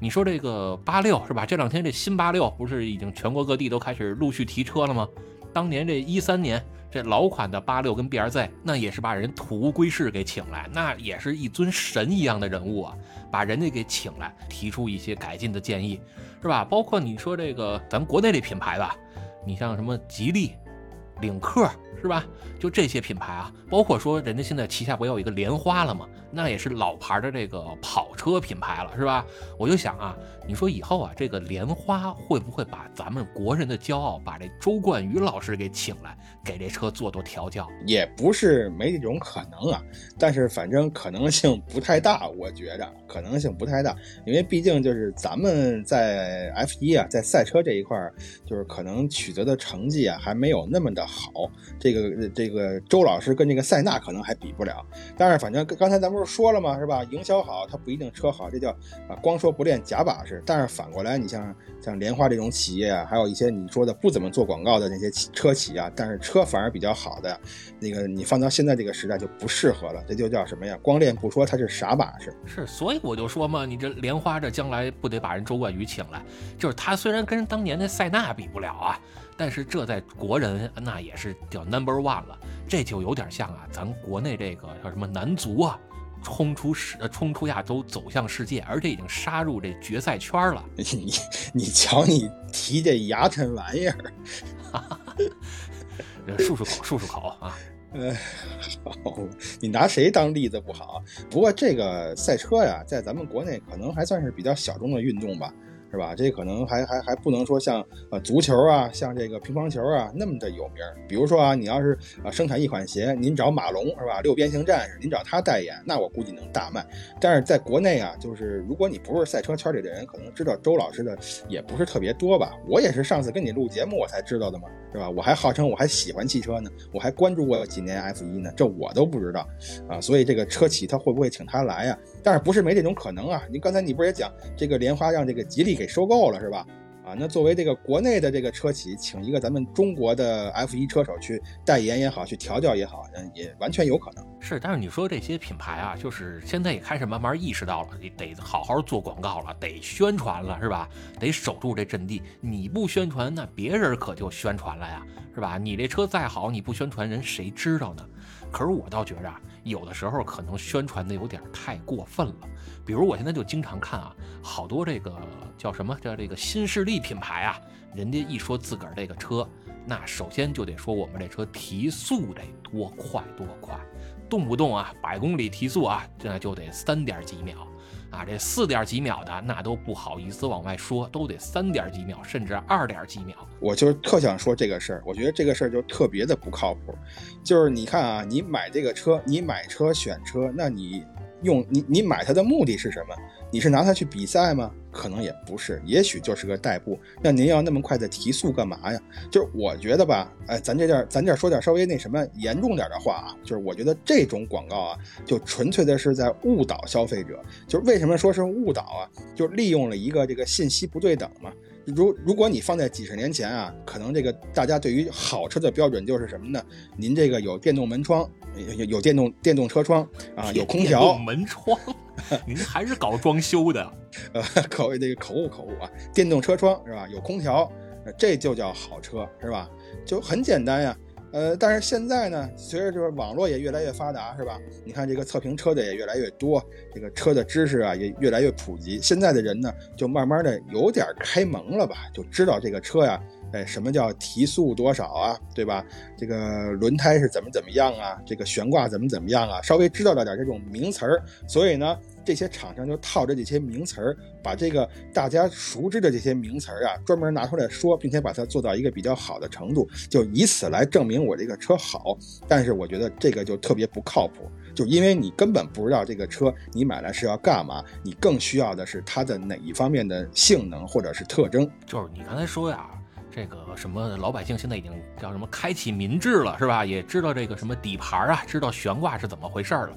你说这个八六是吧？这两天这新八六不是已经全国各地都开始陆续提车了吗？当年这一三年这老款的八六跟 B R Z，那也是把人土屋圭市给请来，那也是一尊神一样的人物啊，把人家给请来，提出一些改进的建议，是吧？包括你说这个咱国内这品牌吧，你像什么吉利、领克。是吧？就这些品牌啊，包括说人家现在旗下不要有一个莲花了吗？那也是老牌的这个跑车品牌了，是吧？我就想啊，你说以后啊，这个莲花会不会把咱们国人的骄傲，把这周冠宇老师给请来，给这车做做调教？
也不是没这种可能啊，但是反正可能性不太大，我觉着可能性不太大，因为毕竟就是咱们在 F 一啊，在赛车这一块儿，就是可能取得的成绩啊，还没有那么的好。这个这个周老师跟这个塞纳可能还比不了，但是反正刚才咱不是说了吗？是吧？营销好，它不一定车好，这叫啊光说不练假把式。但是反过来，你像像莲花这种企业啊，还有一些你说的不怎么做广告的那些车企啊，但是车反而比较好的，那个你放到现在这个时代就不适合了。这就叫什么呀？光练不说，它是傻把式。
是，所以我就说嘛，你这莲花这将来不得把人周冠宇请来？就是他虽然跟当年的塞纳比不了啊。但是这在国人那也是叫 number one 了，这就有点像啊，咱国内这个叫什么男足啊，冲出世冲出亚洲走向世界，而且已经杀入这决赛圈了。*laughs*
你你瞧你提这牙碜玩意儿，*laughs*
漱漱口 *laughs* 漱漱口啊。
呃，好，你拿谁当例子不好？不过这个赛车呀，在咱们国内可能还算是比较小众的运动吧。是吧？这可能还还还不能说像呃足球啊，像这个乒乓球啊那么的有名。比如说啊，你要是啊生产一款鞋，您找马龙是吧？六边形战士，您找他代言，那我估计能大卖。但是在国内啊，就是如果你不是赛车圈里的人，可能知道周老师的也不是特别多吧。我也是上次跟你录节目我才知道的嘛，是吧？我还号称我还喜欢汽车呢，我还关注过几年 F 一呢，这我都不知道啊。所以这个车企他会不会请他来呀？但是不是没这种可能啊？您刚才你不是也讲这个莲花让这个吉利给收购了是吧？啊，那作为这个国内的这个车企，请一个咱们中国的 F 一车手去代言也好，去调教也好，嗯，也完全有可能。
是，但是你说这些品牌啊，就是现在也开始慢慢意识到了，你得好好做广告了，得宣传了，是吧？得守住这阵地。你不宣传，那别人可就宣传了呀，是吧？你这车再好，你不宣传，人谁知道呢？可是我倒觉着啊，有的时候可能宣传的有点太过分了。比如我现在就经常看啊，好多这个叫什么叫这个新势力品牌啊，人家一说自个儿这个车，那首先就得说我们这车提速得多快多快，动不动啊百公里提速啊，这就得三点几秒。啊，这四点几秒的那都不好意思往外说，都得三点几秒，甚至二点几秒。
我就特想说这个事儿，我觉得这个事儿就特别的不靠谱。就是你看啊，你买这个车，你买车选车，那你用你你买它的目的是什么？你是拿它去比赛吗？可能也不是，也许就是个代步。那您要那么快的提速干嘛呀？就是我觉得吧，哎，咱这点咱这说点稍微那什么严重点的话啊，就是我觉得这种广告啊，就纯粹的是在误导消费者。就是为什么说是误导啊？就利用了一个这个信息不对等嘛。如如果你放在几十年前啊，可能这个大家对于好车的标准就是什么呢？您这个有电动门窗，有有电动电动车窗啊，有空调。
门窗，*laughs* 您还是搞装修的？
呃，*laughs* 口这个口误口误啊，电动车窗是吧？有空调，这就叫好车是吧？就很简单呀。呃，但是现在呢，随着就是网络也越来越发达，是吧？你看这个测评车的也越来越多，这个车的知识啊也越来越普及。现在的人呢，就慢慢的有点开蒙了吧，就知道这个车呀，哎，什么叫提速多少啊，对吧？这个轮胎是怎么怎么样啊？这个悬挂怎么怎么样啊？稍微知道了点这种名词儿，所以呢。这些厂商就套着这些名词儿，把这个大家熟知的这些名词儿啊，专门拿出来说，并且把它做到一个比较好的程度，就以此来证明我这个车好。但是我觉得这个就特别不靠谱，就因为你根本不知道这个车你买来是要干嘛，你更需要的是它的哪一方面的性能或者是特征。
就是你刚才说呀，这个什么老百姓现在已经叫什么开启民智了，是吧？也知道这个什么底盘啊，知道悬挂是怎么回事了。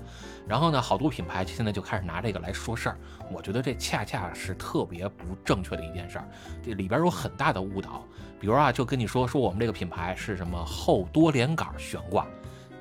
然后呢，好多品牌现在就开始拿这个来说事儿。我觉得这恰恰是特别不正确的一件事儿，这里边有很大的误导。比如啊，就跟你说说我们这个品牌是什么后多连杆悬挂，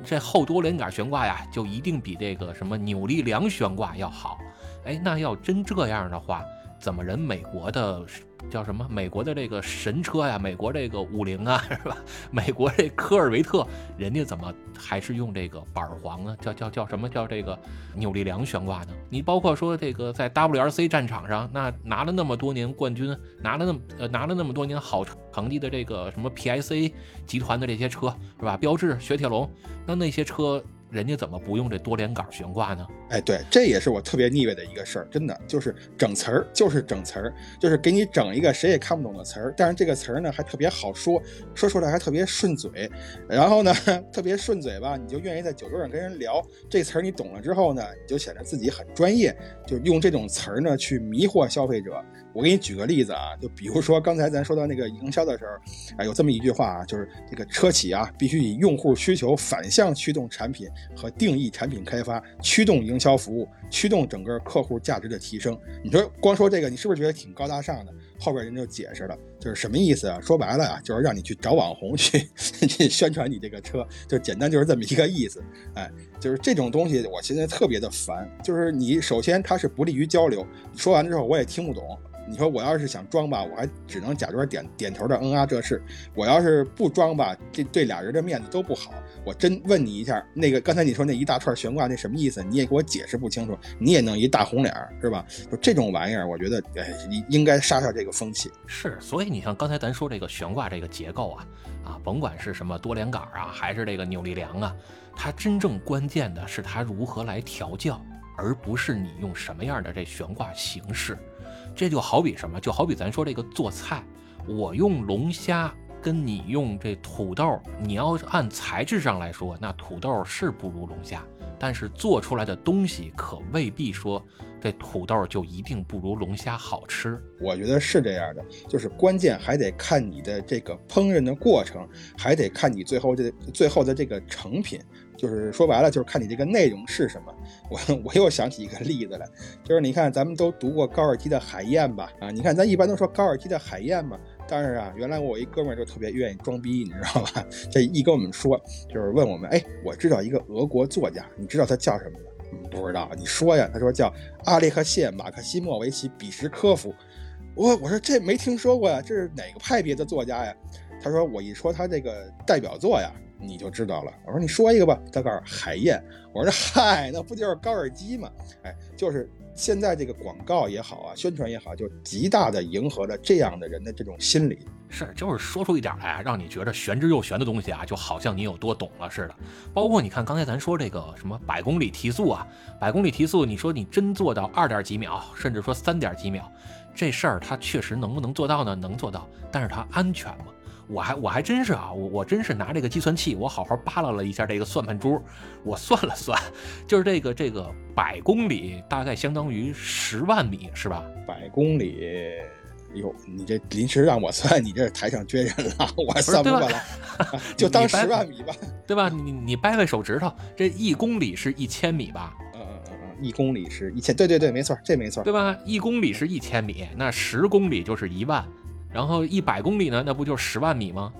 这后多连杆悬挂呀，就一定比这个什么扭力梁悬挂要好。哎，那要真这样的话，怎么人美国的？叫什么？美国的这个神车呀，美国这个五菱啊，是吧？*laughs* 美国这科尔维特，人家怎么还是用这个板簧呢？叫叫叫什么叫这个扭力梁悬挂呢？你包括说这个在 WRC 战场上，那拿了那么多年冠军，拿了那么呃拿了那么多年好成绩的这个什么 PSA 集团的这些车，是吧？标致、雪铁龙，那那些车。人家怎么不用这多连杆悬挂呢？
哎，对，这也是我特别腻歪的一个事儿，真的就是整词儿，就是整词儿，就是给你整一个谁也看不懂的词儿，但是这个词儿呢还特别好说，说出来还特别顺嘴，然后呢 *laughs* 特别顺嘴吧，你就愿意在酒桌上跟人聊这词儿，你懂了之后呢，你就显得自己很专业，就用这种词儿呢去迷惑消费者。我给你举个例子啊，就比如说刚才咱说到那个营销的时候，啊，有这么一句话啊，就是这个车企啊，必须以用户需求反向驱动产品和定义产品开发，驱动营销服务，驱动整个客户价值的提升。你说光说这个，你是不是觉得挺高大上的？后边人就解释了，就是什么意思啊？说白了啊，就是让你去找网红去 *laughs* 去宣传你这个车，就简单就是这么一个意思。哎，就是这种东西，我现在特别的烦。就是你首先它是不利于交流，说完之后我也听不懂。你说我要是想装吧，我还只能假装点点头的嗯啊这是；我要是不装吧，这对俩人的面子都不好。我真问你一下，那个刚才你说那一大串悬挂那什么意思？你也给我解释不清楚，你也弄一大红脸儿是吧？就这种玩意儿，我觉得哎，你应该杀杀这个风气。
是，所以你像刚才咱说这个悬挂这个结构啊，啊，甭管是什么多连杆啊，还是这个扭力梁啊，它真正关键的是它如何来调教，而不是你用什么样的这悬挂形式。这就好比什么？就好比咱说这个做菜，我用龙虾跟你用这土豆，你要按材质上来说，那土豆是不如龙虾，但是做出来的东西可未必说这土豆就一定不如龙虾好吃。
我觉得是这样的，就是关键还得看你的这个烹饪的过程，还得看你最后这最后的这个成品。就是说白了，就是看你这个内容是什么。我我又想起一个例子来，就是你看咱们都读过高尔基的海燕吧？啊，你看咱一般都说高尔基的海燕嘛。但是啊，原来我一哥们儿就特别愿意装逼，你知道吧？这一跟我们说，就是问我们，哎，我知道一个俄国作家，你知道他叫什么吗？不知道，你说呀。他说叫阿列克谢·马克西莫维奇·比什科夫。我我说这没听说过呀，这是哪个派别的作家呀？他说我一说他这个代表作呀。你就知道了。我说你说一个吧。他告诉海燕。我说嗨，那不就是高尔基吗？哎，就是现在这个广告也好啊，宣传也好，就极大的迎合了这样的人的这种心理。
是，就是说出一点来啊，让你觉得玄之又玄的东西啊，就好像你有多懂了似的。包括你看刚才咱说这个什么百公里提速啊，百公里提速，你说你真做到二点几秒，甚至说三点几秒，这事儿它确实能不能做到呢？能做到，但是它安全吗？我还我还真是啊，我我真是拿这个计算器，我好好扒拉了一下这个算盘珠，我算了算，就是这个这个百公里大概相当于十万米，是吧？
百公里，哟，你这临时让我算，你这台上撅人了，我算不过来，就当十万米吧，
对吧？你你掰掰手指头，这一公里是一千米吧？
嗯嗯嗯嗯，一公里是一千，对对对，没错，这没错，
对吧？一公里是一千米，那十公里就是一万。然后一百公里呢，那不就十万米吗？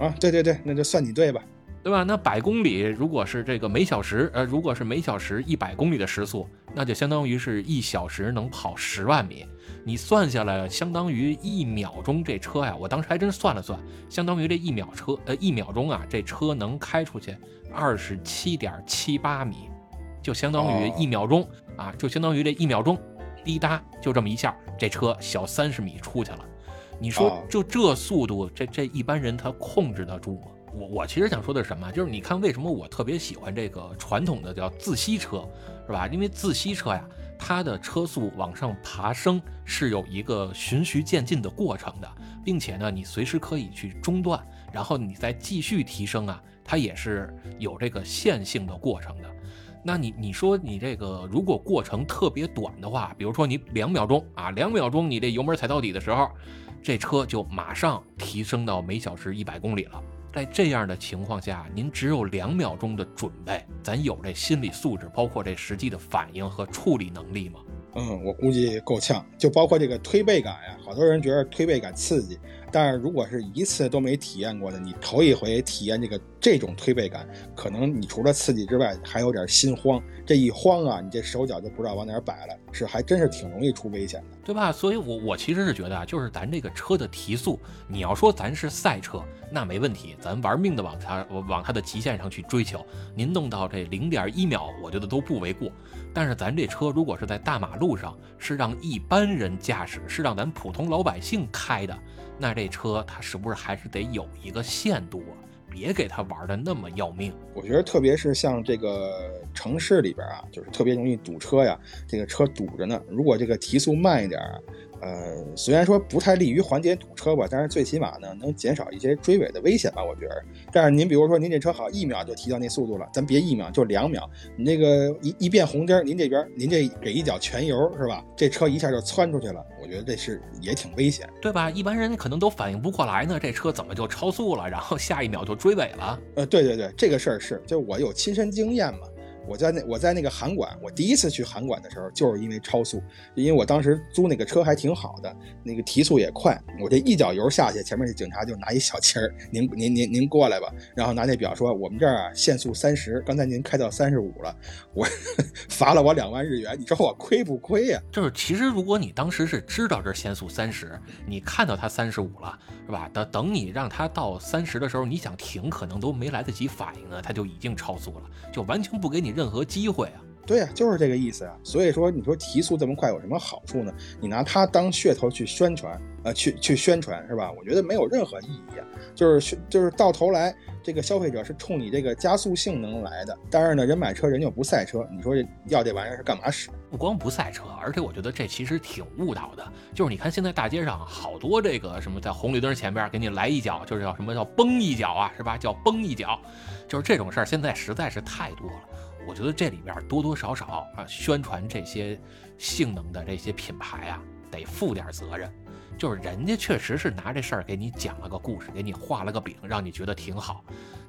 啊，对对对，那就算你对吧？
对吧？那百公里如果是这个每小时，呃，如果是每小时一百公里的时速，那就相当于是一小时能跑十万米。你算下来，相当于一秒钟这车呀，我当时还真算了算，相当于这一秒车，呃，一秒钟啊，这车能开出去二十七点七八米，就相当于一秒钟啊，就相当于这一秒钟，滴答就这么一下，这车小三十米出去了。你说就这速度，这这一般人他控制得住吗？我我其实想说的是什么？就是你看为什么我特别喜欢这个传统的叫自吸车，是吧？因为自吸车呀，它的车速往上爬升是有一个循序渐进的过程的，并且呢，你随时可以去中断，然后你再继续提升啊，它也是有这个线性的过程的。那你你说你这个如果过程特别短的话，比如说你两秒钟啊，两秒钟你这油门踩到底的时候，这车就马上提升到每小时一百公里了。在这样的情况下，您只有两秒钟的准备，咱有这心理素质，包括这实际的反应和处理能力吗？
嗯，我估计够呛。就包括这个推背感呀，好多人觉得推背感刺激。但是如果是一次都没体验过的，你头一回体验这个这种推背感，可能你除了刺激之外，还有点心慌。这一慌啊，你这手脚就不知道往哪摆了，是还真是挺容易出危险的，
对吧？所以，我我其实是觉得啊，就是咱这个车的提速，你要说咱是赛车，那没问题，咱玩命的往它往它的极限上去追求，您弄到这零点一秒，我觉得都不为过。但是咱这车如果是在大马路上，是让一般人驾驶，是让咱普通老百姓开的。那这车它是不是还是得有一个限度啊？别给它玩的那么要命。
我觉得特别是像这个城市里边啊，就是特别容易堵车呀，这个车堵着呢。如果这个提速慢一点。呃，虽然说不太利于缓解堵车吧，但是最起码呢，能减少一些追尾的危险吧，我觉得。但是您比如说，您这车好一秒就提到那速度了，咱别一秒，就两秒，你那个一一变红灯，您这边您这给一脚全油是吧？这车一下就窜出去了，我觉得这是也挺危险，
对吧？一般人可能都反应不过来呢，这车怎么就超速了，然后下一秒就追尾了？
呃，对对对，这个事儿是，就我有亲身经验嘛。我在那我在那个函馆，我第一次去函馆的时候，就是因为超速，因为我当时租那个车还挺好的，那个提速也快，我这一脚油下去，前面那警察就拿一小旗儿，您您您您过来吧，然后拿那表说我们这儿啊限速三十，刚才您开到三十五了，我 *laughs* 罚了我两万日元，你说我亏不亏呀？
就是其实如果你当时是知道这限速三十，你看到他三十五了，是吧？等等你让他到三十的时候，你想停可能都没来得及反应呢，他就已经超速了，就完全不给你。任何机会啊，
对呀，就是这个意思啊。所以说，你说提速这么快有什么好处呢？你拿它当噱头去宣传，呃，去去宣传是吧？我觉得没有任何意义啊。就是就是到头来，这个消费者是冲你这个加速性能来的。但是呢，人买车人就不赛车，你说要这玩意儿是干嘛使？
不光不赛车，而且我觉得这其实挺误导的。就是你看现在大街上好多这个什么在红绿灯前边给你来一脚，就是叫什么叫崩一脚啊，是吧？叫崩一脚，就是这种事儿现在实在是太多了。我觉得这里边多多少少啊，宣传这些性能的这些品牌啊，得负点责任。就是人家确实是拿这事儿给你讲了个故事，给你画了个饼，让你觉得挺好。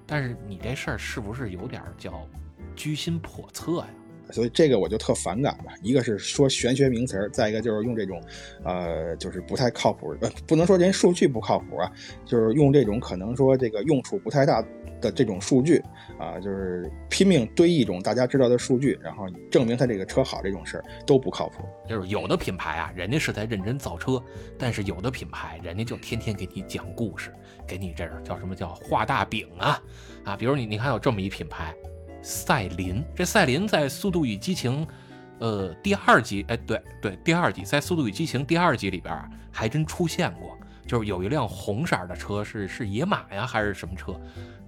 但是你这事儿是不是有点叫居心叵测呀？
所以这个我就特反感吧。一个是说玄学名词儿，再一个就是用这种，呃，就是不太靠谱。呃，不能说人数据不靠谱啊，就是用这种可能说这个用处不太大。的这种数据啊，就是拼命堆一种大家知道的数据，然后证明他这个车好这种事儿都不靠谱。
就是有的品牌啊，人家是在认真造车，但是有的品牌人家就天天给你讲故事，给你这叫什么叫画大饼啊啊！比如你你看有这么一品牌，赛麟，这赛麟在《速度与激情》呃第二集，哎对对，第二集在《速度与激情》第二集里边还真出现过，就是有一辆红色的车，是是野马呀还是什么车？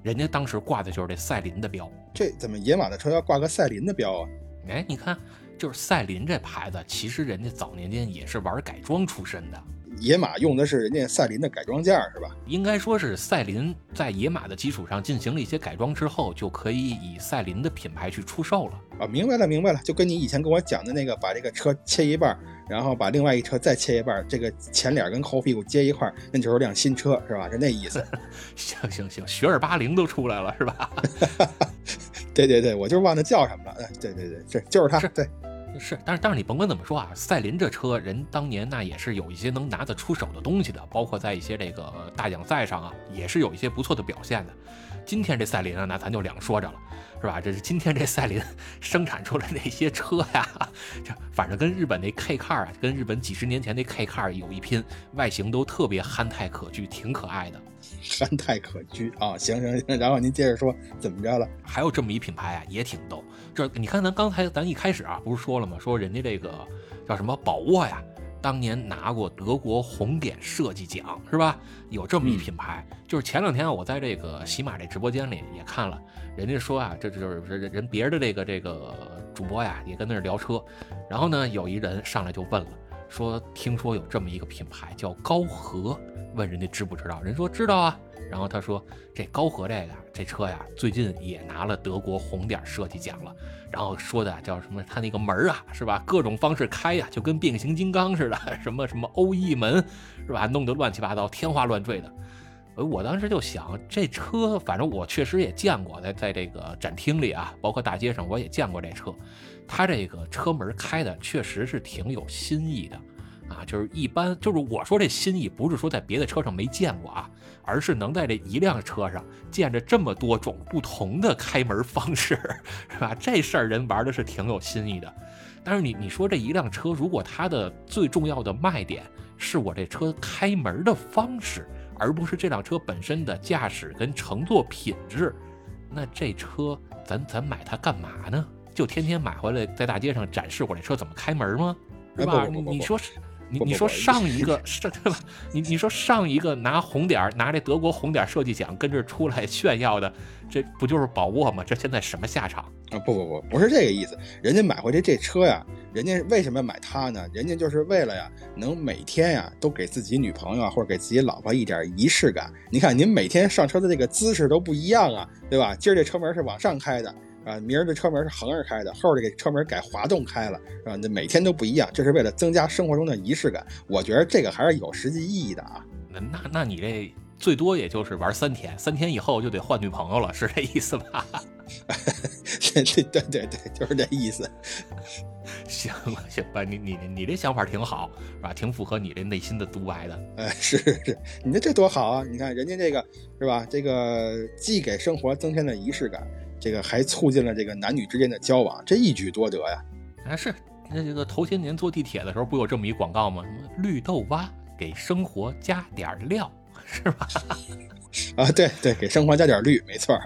人家当时挂的就是这赛麟的标，
这怎么野马的车要挂个赛麟的标啊？
哎，你看，就是赛麟这牌子，其实人家早年间也是玩改装出身的。
野马用的是人家赛麟的改装件是吧？
应该说是赛麟在野马的基础上进行了一些改装之后，就可以以赛麟的品牌去出售了。
啊，明白了，明白了，就跟你以前跟我讲的那个，把这个车切一半，然后把另外一车再切一半，这个前脸跟后屁股接一块，那就是辆新车是吧？是那意思。
行行行，雪尔八零都出来了是吧？*laughs*
对对对，我就是忘了叫什么了。对对对，这就是他，对。
是，但是但是你甭管怎么说啊，赛麟这车人当年那也是有一些能拿得出手的东西的，包括在一些这个大奖赛上啊，也是有一些不错的表现的。今天这赛麟啊，那咱就两说着了，是吧？这是今天这赛麟生产出来那些车呀，这反正跟日本那 K car 啊，跟日本几十年前那 K car 有一拼，外形都特别憨态可掬，挺可爱的。
憨态可掬啊，*laughs* 行行行，然后您接着说怎么着了？
还有这么一品牌啊，也挺逗。这你看，咱刚才咱一开始啊，不是说了吗？说人家这个叫什么宝沃呀，当年拿过德国红点设计奖，是吧？有这么一品牌。就是前两天我在这个喜马这直播间里也看了，人家说啊，这就是人人别的这个这个主播呀，也跟那儿聊车。然后呢，有一人上来就问了，说听说有这么一个品牌叫高和，问人家知不知道，人说知道啊。然后他说这高和这个这车呀，最近也拿了德国红点设计奖了。然后说的叫什么？他那个门啊，是吧？各种方式开呀，就跟变形金刚似的，*laughs* 什么什么欧翼门，是吧？弄得乱七八糟，天花乱坠的。我当时就想，这车反正我确实也见过，在在这个展厅里啊，包括大街上我也见过这车。它这个车门开的确实是挺有新意的。啊，就是一般，就是我说这心意不是说在别的车上没见过啊，而是能在这一辆车上见着这么多种不同的开门方式，*laughs* 是吧？这事儿人玩的是挺有新意的。但是你你说这一辆车，如果它的最重要的卖点是我这车开门的方式，而不是这辆车本身的驾驶跟乘坐品质，那这车咱咱买它干嘛呢？就天天买回来在大街上展示我这车怎么开门吗？是吧？你你说是？你你说上一个 *laughs* 是对吧？你你说上一个拿红点拿这德国红点设计奖跟这出来炫耀的，这不就是宝沃吗？这现在什么下场
啊？不不不，不是这个意思。人家买回来这车呀，人家为什么买它呢？人家就是为了呀，能每天呀都给自己女朋友啊或者给自己老婆一点仪式感。你看您每天上车的这个姿势都不一样啊，对吧？今儿这车门是往上开的。啊，明儿这车门是横着开的，后儿这个车门改滑动开了，是吧？那每天都不一样，这是为了增加生活中的仪式感。我觉得这个还是有实际意义的啊。
那那那你这最多也就是玩三天，三天以后就得换女朋友了，是这意思吧？*laughs*
对对对对对，就是这意思。
行了行吧，你你你这想法挺好，是吧？挺符合你这内心的独白的。
哎，是是，你这这多好啊！你看人家这个是吧？这个既给生活增添了仪式感。这个还促进了这个男女之间的交往，这一举多得呀！
啊，是那这个头些年坐地铁的时候，不有这么一广告吗？什么绿豆蛙给生活加点料，是吧？*laughs*
啊，对对，给生活加点绿，没错。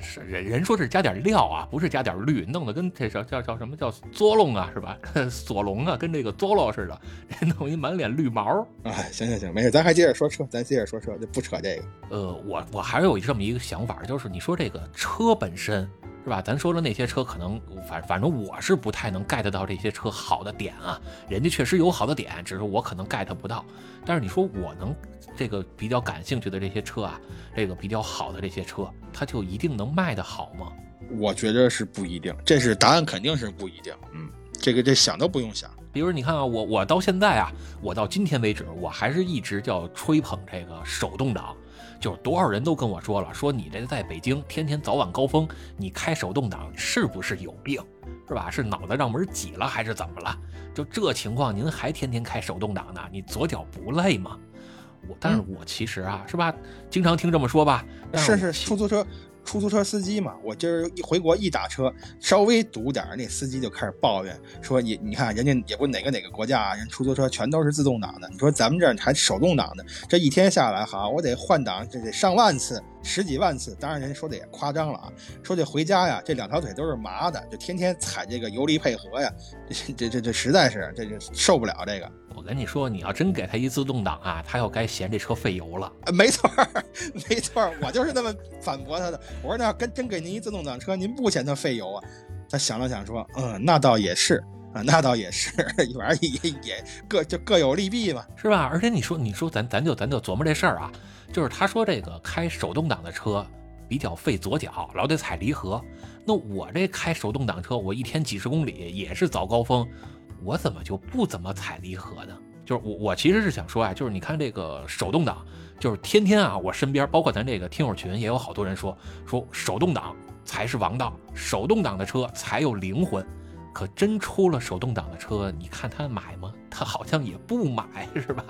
是人人说是加点料啊，不是加点绿，弄得跟这叫叫叫什么叫佐龙啊，是吧？*laughs* 索隆啊，跟这个佐罗似的，*laughs* 弄一满脸绿毛。
哎，行行行，没事，咱还接着说车，咱接着说车，就不扯这个。
呃，我我还有这么一个想法，就是你说这个车本身是吧？咱说的那些车，可能反反正我是不太能 get 到这些车好的点啊。人家确实有好的点，只是我可能 get 不到。但是你说我能。这个比较感兴趣的这些车啊，这个比较好的这些车，它就一定能卖得好吗？
我觉得是不一定，这是答案肯定是不一定。嗯，这个这想都不用想。
比如你看啊，我我到现在啊，我到今天为止，我还是一直叫吹捧这个手动挡，就是多少人都跟我说了，说你这在北京天天早晚高峰，你开手动挡是不是有病，是吧？是脑子让门挤了还是怎么了？就这情况，您还天天开手动挡呢？你左脚不累吗？我，但是我其实啊，是吧？经常听这么说吧。
是是，出租车，出租车司机嘛。我今儿一回国一打车，稍微堵点儿，那司机就开始抱怨说：“你你看，人家也不哪个哪个国家啊，人出租车全都是自动挡的，你说咱们这儿还手动挡的，这一天下来，好，我得换挡，这得上万次。”十几万次，当然人家说的也夸张了啊，说这回家呀，这两条腿都是麻的，就天天踩这个油离配合呀，这这这这实在是这这受不了这个。
我跟你说，你要真给他一自动挡啊，他又该嫌这车费油了。
没错，*laughs* 没错，我就是那么反驳他的。我说那要跟真给您一自动挡车，您不嫌它费油啊？他想了想说，嗯，那倒也是啊，那倒也是，*laughs* 反正也也各就各有利弊嘛，
是吧？而且你说你说咱咱就咱就琢磨这事儿啊。就是他说这个开手动挡的车比较费左脚，老得踩离合。那我这开手动挡车，我一天几十公里也是早高峰，我怎么就不怎么踩离合呢？就是我我其实是想说啊，就是你看这个手动挡，就是天天啊，我身边包括咱这个听友群也有好多人说说手动挡才是王道，手动挡的车才有灵魂。可真出了手动挡的车，你看他买吗？他好像也不买，是吧？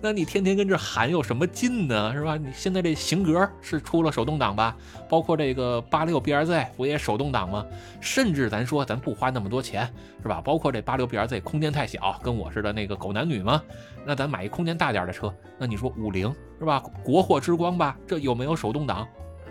那你天天跟这喊有什么劲呢？是吧？你现在这型格是出了手动挡吧？包括这个八六 B R Z 不也手动挡吗？甚至咱说咱不花那么多钱，是吧？包括这八六 B R Z 空间太小，跟我似的那个狗男女吗？那咱买一空间大点的车，那你说五菱是吧？国货之光吧？这有没有手动挡？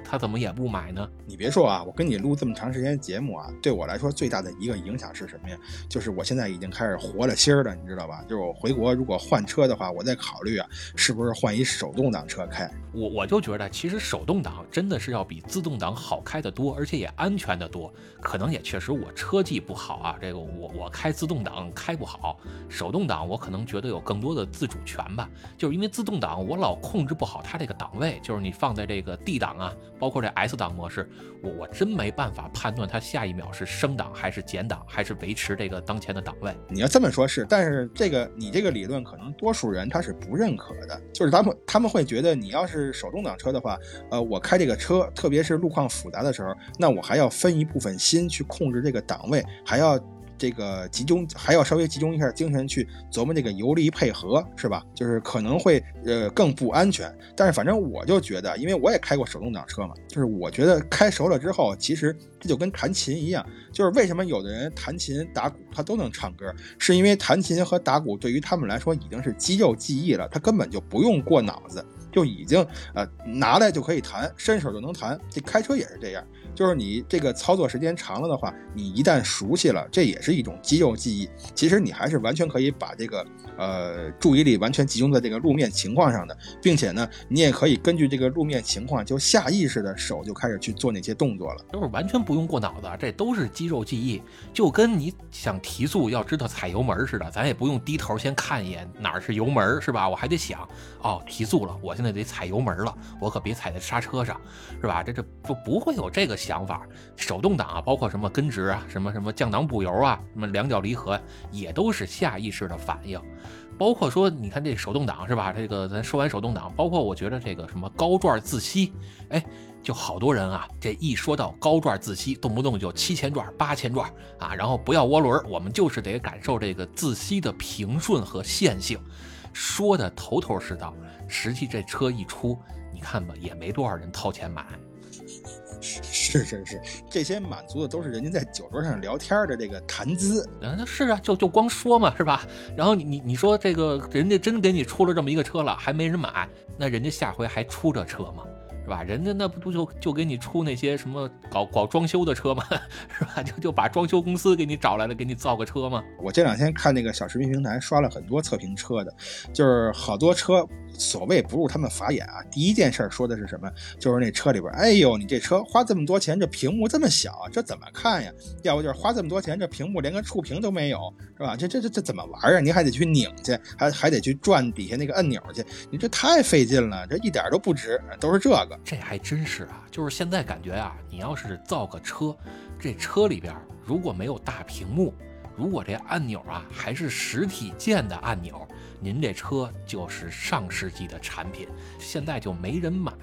他怎么也不买呢？
你别说啊，我跟你录这么长时间节目啊，对我来说最大的一个影响是什么呀？就是我现在已经开始活了心儿了，你知道吧？就是我回国如果换车的话，我在考虑啊，是不是换一手动挡车开。
我我就觉得，其实手动挡真的是要比自动挡好开得多，而且也安全得多。可能也确实我车技不好啊，这个我我开自动挡开不好，手动挡我可能觉得有更多的自主权吧。就是因为自动挡我老控制不好它这个档位，就是你放在这个 D 档啊，包括这 S 档模式，我我真没办法判断它下一秒是升档还是减档，还是维持这个当前的档位。
你要这么说，是，但是这个你这个理论可能多数人他是不认可的，就是他们他们会觉得你要是手动挡车的话，呃，我开这个车，特别是路况复杂的时候，那我还要分一部分心去控制这个档位，还要。这个集中还要稍微集中一下精神去琢磨这个油离配合，是吧？就是可能会呃更不安全。但是反正我就觉得，因为我也开过手动挡车嘛，就是我觉得开熟了之后，其实这就跟弹琴一样。就是为什么有的人弹琴打鼓他都能唱歌，是因为弹琴和打鼓对于他们来说已经是肌肉记忆了，他根本就不用过脑子，就已经呃拿来就可以弹，伸手就能弹。这开车也是这样。就是你这个操作时间长了的话，你一旦熟悉了，这也是一种肌肉记忆。其实你还是完全可以把这个呃注意力完全集中在这个路面情况上的，并且呢，你也可以根据这个路面情况，就下意识的手就开始去做那些动作了。
就是完全不用过脑子，这都是肌肉记忆。就跟你想提速要知道踩油门似的，咱也不用低头先看一眼哪儿是油门，是吧？我还得想，哦，提速了，我现在得踩油门了，我可别踩在刹车上，是吧？这这不不会有这个。想法，手动挡啊，包括什么根值啊，什么什么降档补油啊，什么两脚离合，也都是下意识的反应。包括说，你看这手动挡是吧？这个咱说完手动挡，包括我觉得这个什么高转自吸，哎，就好多人啊，这一说到高转自吸，动不动就七千转、八千转啊，然后不要涡轮，我们就是得感受这个自吸的平顺和线性，说的头头是道。实际这车一出，你看吧，也没多少人掏钱买。
是是是，这些满足的都是人家在酒桌上聊天的这个谈资。
嗯，是啊，就就光说嘛，是吧？然后你你你说这个人家真给你出了这么一个车了，还没人买，那人家下回还出这车吗？是吧？人家那不就就给你出那些什么搞搞装修的车吗？*laughs* 是吧？就就把装修公司给你找来了，给你造个车吗？
我这两天看那个小视频平台刷了很多测评车的，就是好多车。所谓不入他们法眼啊！第一件事说的是什么？就是那车里边，哎呦，你这车花这么多钱，这屏幕这么小，这怎么看呀？要不就是花这么多钱，这屏幕连个触屏都没有，是吧？这这这这怎么玩啊？你还得去拧去，还还得去转底下那个按钮去，你这太费劲了，这一点都不值，都是这个。
这还真是啊！就是现在感觉啊，你要是造个车，这车里边如果没有大屏幕，如果这按钮啊还是实体键的按钮。您这车就是上世纪的产品，现在就没人买。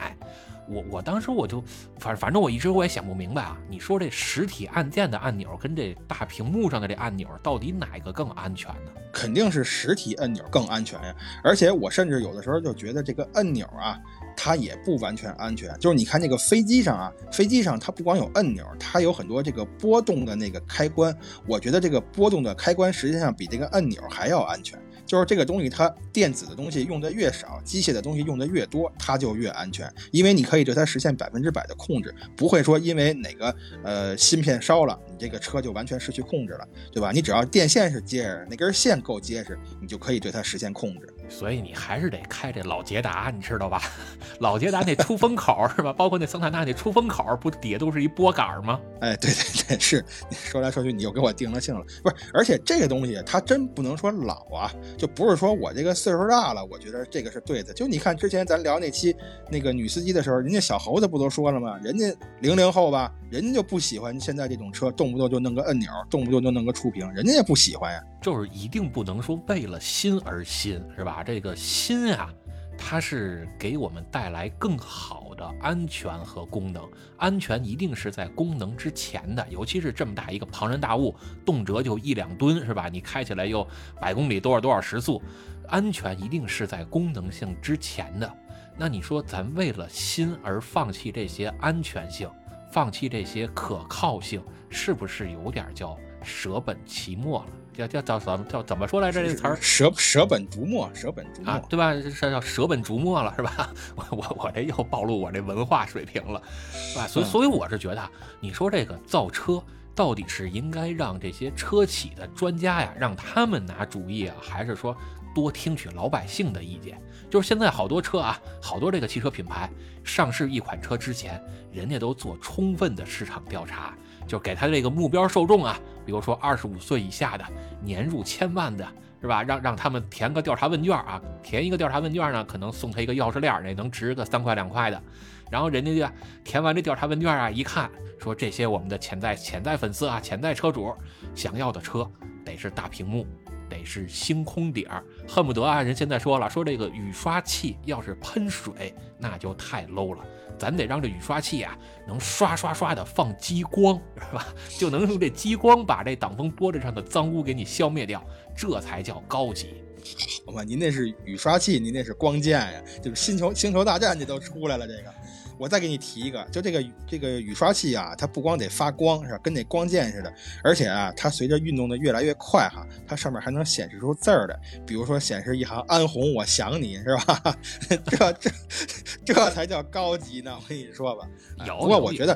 我我当时我就反反正我一直我也想不明白啊。你说这实体按键的按钮跟这大屏幕上的这按钮，到底哪个更安全呢？
肯定是实体按钮更安全呀。而且我甚至有的时候就觉得这个按钮啊，它也不完全安全。就是你看那个飞机上啊，飞机上它不光有按钮，它有很多这个波动的那个开关。我觉得这个波动的开关实际上比这个按钮还要安全。就是这个东西，它电子的东西用的越少，机械的东西用的越多，它就越安全，因为你可以对它实现百分之百的控制，不会说因为哪个呃芯片烧了，你这个车就完全失去控制了，对吧？你只要电线是结实，那根线够结实，你就可以对它实现控制。
所以你还是得开这老捷达，你知道吧？老捷达那出风口是吧？包括那桑塔纳那出风口，不底下都是一拨杆吗？
哎，对对对，是。说来说去，你又给我定了性了，不是？而且这个东西它真不能说老啊。就不是说我这个岁数大了，我觉得这个是对的。就你看之前咱聊那期那个女司机的时候，人家小猴子不都说了吗？人家零零后吧，人家就不喜欢现在这种车，动不动就弄个按钮，动不动就弄个触屏，人家也不喜欢呀。
就是一定不能说为了新而新，是吧？这个新啊。它是给我们带来更好的安全和功能，安全一定是在功能之前的，尤其是这么大一个庞然大物，动辄就一两吨，是吧？你开起来又百公里多少多少时速，安全一定是在功能性之前的。那你说咱为了新而放弃这些安全性，放弃这些可靠性，是不是有点叫舍本其末了？叫叫叫怎么叫怎么说来着？这词儿
舍舍本逐末，舍本逐末
啊，对吧？这叫舍本逐末了，是吧？*laughs* 我我我这又暴露我这文化水平了，是吧？所以所以我是觉得，你说这个造车到底是应该让这些车企的专家呀，让他们拿主意啊，还是说多听取老百姓的意见？就是现在好多车啊，好多这个汽车品牌上市一款车之前，人家都做充分的市场调查，就给他这个目标受众啊，比如说二十五岁以下的，年入千万的，是吧？让让他们填个调查问卷啊，填一个调查问卷呢，可能送他一个钥匙链，那能值个三块两块的。然后人家就填完这调查问卷啊，一看说这些我们的潜在潜在粉丝啊，潜在车主想要的车得是大屏幕。得是星空底儿，恨不得啊！人现在说了，说这个雨刷器要是喷水，那就太 low 了。咱得让这雨刷器啊，能刷刷刷的放激光，是吧？*laughs* 就能用这激光把这挡风玻璃上的脏污给你消灭掉，这才叫高级。
好吧，您那是雨刷器，您那是光剑呀，就是星球星球大战这都出来了，这个。我再给你提一个，就这个这个雨刷器啊，它不光得发光，是吧？跟那光剑似的，而且啊，它随着运动的越来越快哈，它上面还能显示出字儿来，比如说显示一行“安红，我想你”，是吧？*laughs* 这这这才叫高级呢！我跟你说吧，
有。
不过我觉得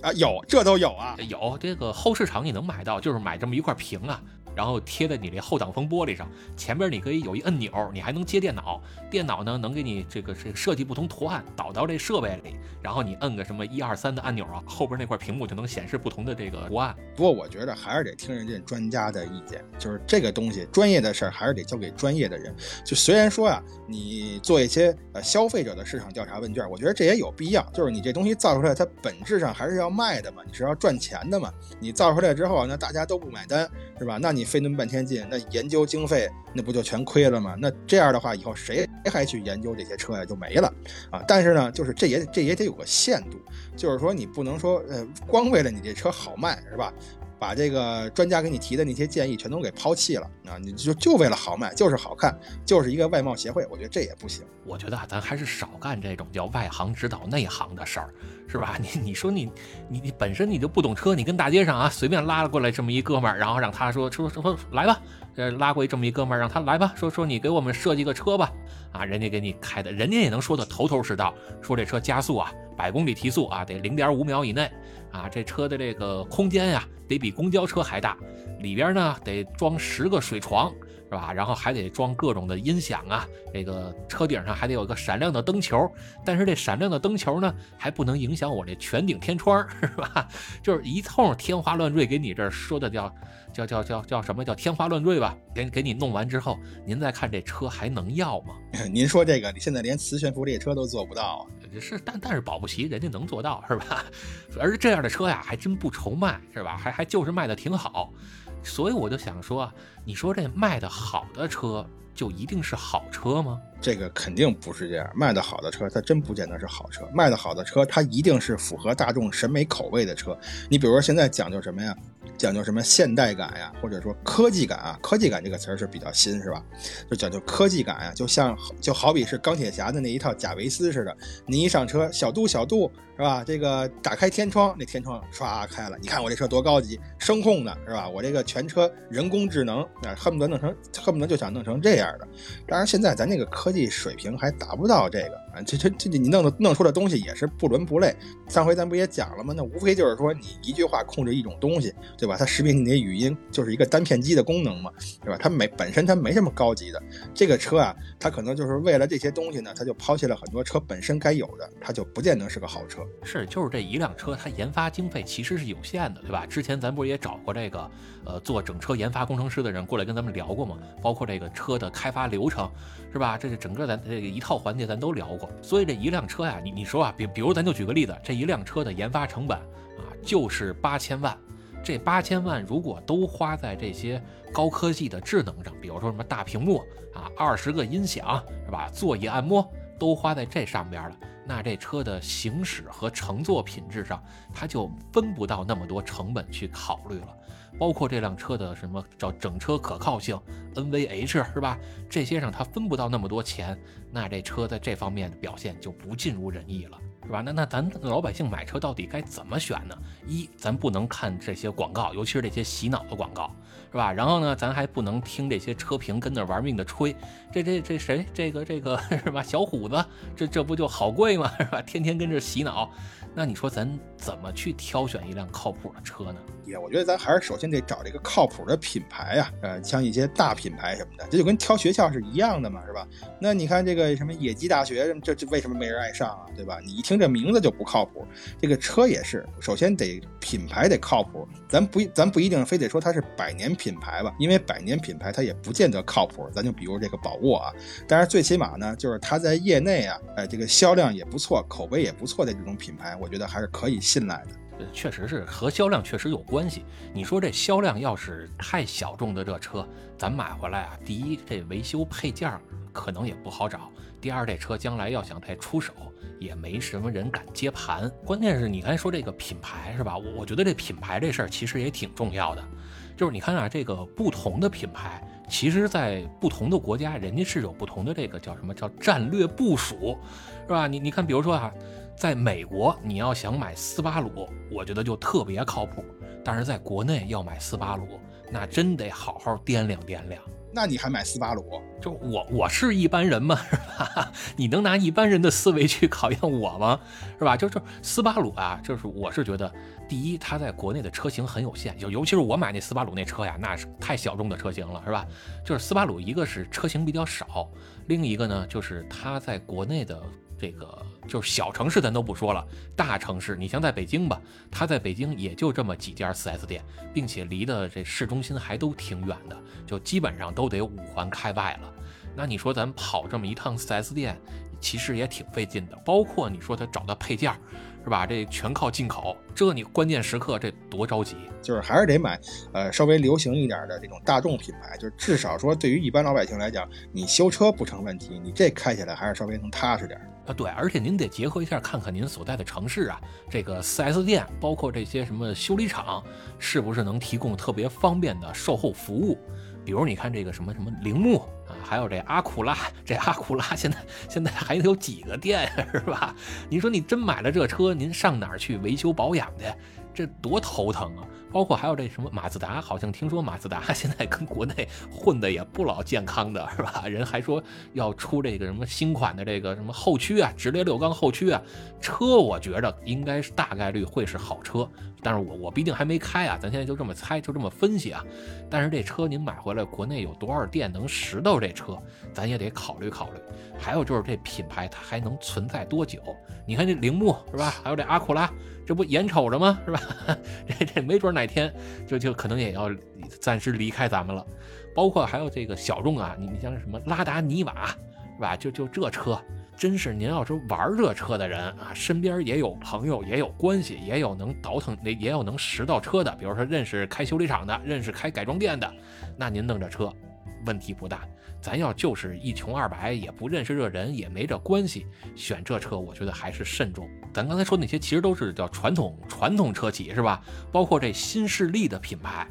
啊，有这都有啊，
有这个后市场你能买到，就是买这么一块屏啊。然后贴在你这后挡风玻璃上，前边你可以有一按钮，你还能接电脑，电脑呢能给你这个这个设计不同图案导到这设备里，然后你摁个什么一二三的按钮啊，后边那块屏幕就能显示不同的这个图案。
不过我觉得还是得听人家专家的意见，就是这个东西专业的事儿还是得交给专业的人。就虽然说啊，你做一些呃消费者的市场调查问卷，我觉得这也有必要。就是你这东西造出来，它本质上还是要卖的嘛，你是要赚钱的嘛。你造出来之后，那大家都不买单，是吧？那你费那么半天劲，那研究经费那不就全亏了吗？那这样的话，以后谁还去研究这些车呀？就没了啊！但是呢，就是这也这也得有个限度，就是说你不能说呃，光为了你这车好卖，是吧？把这个专家给你提的那些建议全都给抛弃了啊！你就就为了好卖，就是好看，就是一个外貌协会，我觉得这也不行。
我觉得啊，咱还是少干这种叫外行指导内行的事儿，是吧？*laughs* 你你说你你你本身你就不懂车，你跟大街上啊随便拉了过来这么一哥们儿，然后让他说说说来吧，呃拉过去这么一哥们儿，让他来吧，说说你给我们设计个车吧，啊，人家给你开的，人家也能说的头头是道，说这车加速啊，百公里提速啊得零点五秒以内。啊，这车的这个空间呀，得比公交车还大，里边呢得装十个水床，是吧？然后还得装各种的音响啊，这个车顶上还得有个闪亮的灯球，但是这闪亮的灯球呢，还不能影响我这全顶天窗，是吧？*laughs* 就是一通天花乱坠给你这儿说的叫叫叫叫叫什么叫天花乱坠吧？给给你弄完之后，您再看这车还能要吗？*laughs*
您说这个，你现在连磁悬浮列车都做不到。
是，但但是保不齐人家能做到，是吧？*laughs* 而这样的车呀，还真不愁卖，是吧？还还就是卖的挺好，所以我就想说，你说这卖的好的车就一定是好车吗？
这个肯定不是这样，卖的好的车它真不见得是好车，卖的好的车它一定是符合大众审美口味的车。你比如说现在讲究什么呀？讲究什么现代感呀，或者说科技感啊？科技感这个词儿是比较新，是吧？就讲究科技感呀，就像就好比是钢铁侠的那一套贾维斯似的，你一上车，小度小度，是吧？这个打开天窗，那天窗唰开了，你看我这车多高级，声控的是吧？我这个全车人工智能，啊，恨不得弄成，恨不得就想弄成这样的。当然，现在咱这个科技水平还达不到这个啊，这这这你弄的弄出的东西也是不伦不类。上回咱不也讲了吗？那无非就是说你一句话控制一种东西。对吧？它识别你的语音就是一个单片机的功能嘛，对吧？它没本身它没什么高级的。这个车啊，它可能就是为了这些东西呢，它就抛弃了很多车本身该有的，它就不见得是个好车。
是，就是这一辆车，它研发经费其实是有限的，对吧？之前咱不是也找过这个呃做整车研发工程师的人过来跟咱们聊过吗？包括这个车的开发流程，是吧？这是整个咱这个一套环节咱都聊过。所以这一辆车呀，你你说啊，比比如咱就举个例子，这一辆车的研发成本啊，就是八千万。这八千万如果都花在这些高科技的智能上，比如说什么大屏幕啊、二十个音响是吧、座椅按摩，都花在这上边了，那这车的行驶和乘坐品质上，它就分不到那么多成本去考虑了。包括这辆车的什么叫整车可靠性 NVH 是吧？这些上它分不到那么多钱，那这车在这方面的表现就不尽如人意了。是吧？那那咱老百姓买车到底该怎么选呢？一，咱不能看这些广告，尤其是这些洗脑的广告，是吧？然后呢，咱还不能听这些车评跟那玩命的吹，这这这谁？这个这个 *laughs* 是吧？小虎子，这这不就好贵吗？是吧？天天跟着洗脑，那你说咱怎么去挑选一辆靠谱的车呢？
我觉得咱还是首先得找这个靠谱的品牌呀，呃，像一些大品牌什么的，这就跟挑学校是一样的嘛，是吧？那你看这个什么野鸡大学，这这为什么没人爱上啊？对吧？你一听这名字就不靠谱。这个车也是，首先得品牌得靠谱，咱不咱不一定非得说它是百年品牌吧，因为百年品牌它也不见得靠谱。咱就比如这个宝沃啊，但是最起码呢，就是它在业内啊，呃，这个销量也不错，口碑也不错的这种品牌，我觉得还是可以信赖的。
确实是和销量确实有关系。你说这销量要是太小众的这车，咱买回来啊，第一这维修配件可能也不好找；第二这车将来要想再出手，也没什么人敢接盘。关键是你刚才说这个品牌是吧？我我觉得这品牌这事儿其实也挺重要的。就是你看啊，这个不同的品牌，其实在不同的国家，人家是有不同的这个叫什么叫战略部署，是吧？你你看，比如说啊。在美国，你要想买斯巴鲁，我觉得就特别靠谱。但是在国内要买斯巴鲁，那真得好好掂量掂量。
那你还买斯巴鲁？
就我我是一般人吗？*laughs* 是吧？你能拿一般人的思维去考验我吗？是吧？就是斯巴鲁啊，就是我是觉得，第一，它在国内的车型很有限，就尤其是我买那斯巴鲁那车呀，那是太小众的车型了，是吧？就是斯巴鲁，一个是车型比较少，另一个呢，就是它在国内的。这个就是小城市，咱都不说了。大城市，你像在北京吧，它在北京也就这么几家 4S 店，并且离的这市中心还都挺远的，就基本上都得五环开外了。那你说咱跑这么一趟 4S 店，其实也挺费劲的。包括你说他找到配件，是吧？这全靠进口，这你关键时刻这多着急。
就是还是得买，呃，稍微流行一点的这种大众品牌，就是至少说对于一般老百姓来讲，你修车不成问题，你这开起来还是稍微能踏实点。
啊，对，而且您得结合一下，看看您所在的城市啊，这个 4S 店，包括这些什么修理厂，是不是能提供特别方便的售后服务？比如你看这个什么什么铃木啊，还有这阿库拉，这阿库拉现在现在还有几个店是吧？你说你真买了这车，您上哪儿去维修保养去？这多头疼啊！包括还有这什么马自达，好像听说马自达 *laughs* 现在跟国内混的也不老健康的是吧？人还说要出这个什么新款的这个什么后驱啊，直列六缸后驱啊，车我觉着应该是大概率会是好车，但是我我毕竟还没开啊，咱现在就这么猜，就这么分析啊。但是这车您买回来，国内有多少店能拾到这车，咱也得考虑考虑。还有就是这品牌它还能存在多久？你看这铃木是吧？还有这阿库拉。这不眼瞅着吗？是吧？*laughs* 这这没准哪天就就可能也要暂时离开咱们了。包括还有这个小众啊，你你像什么拉达尼瓦，是吧？就就这车，真是您要是玩这车的人啊，身边也有朋友，也有关系，也有能倒腾那也有能拾到车的，比如说认识开修理厂的，认识开改装店的，那您弄这车问题不大。咱要就是一穷二白，也不认识这人，也没这关系，选这车，我觉得还是慎重。咱刚才说那些，其实都是叫传统传统车企，是吧？包括这新势力的品牌，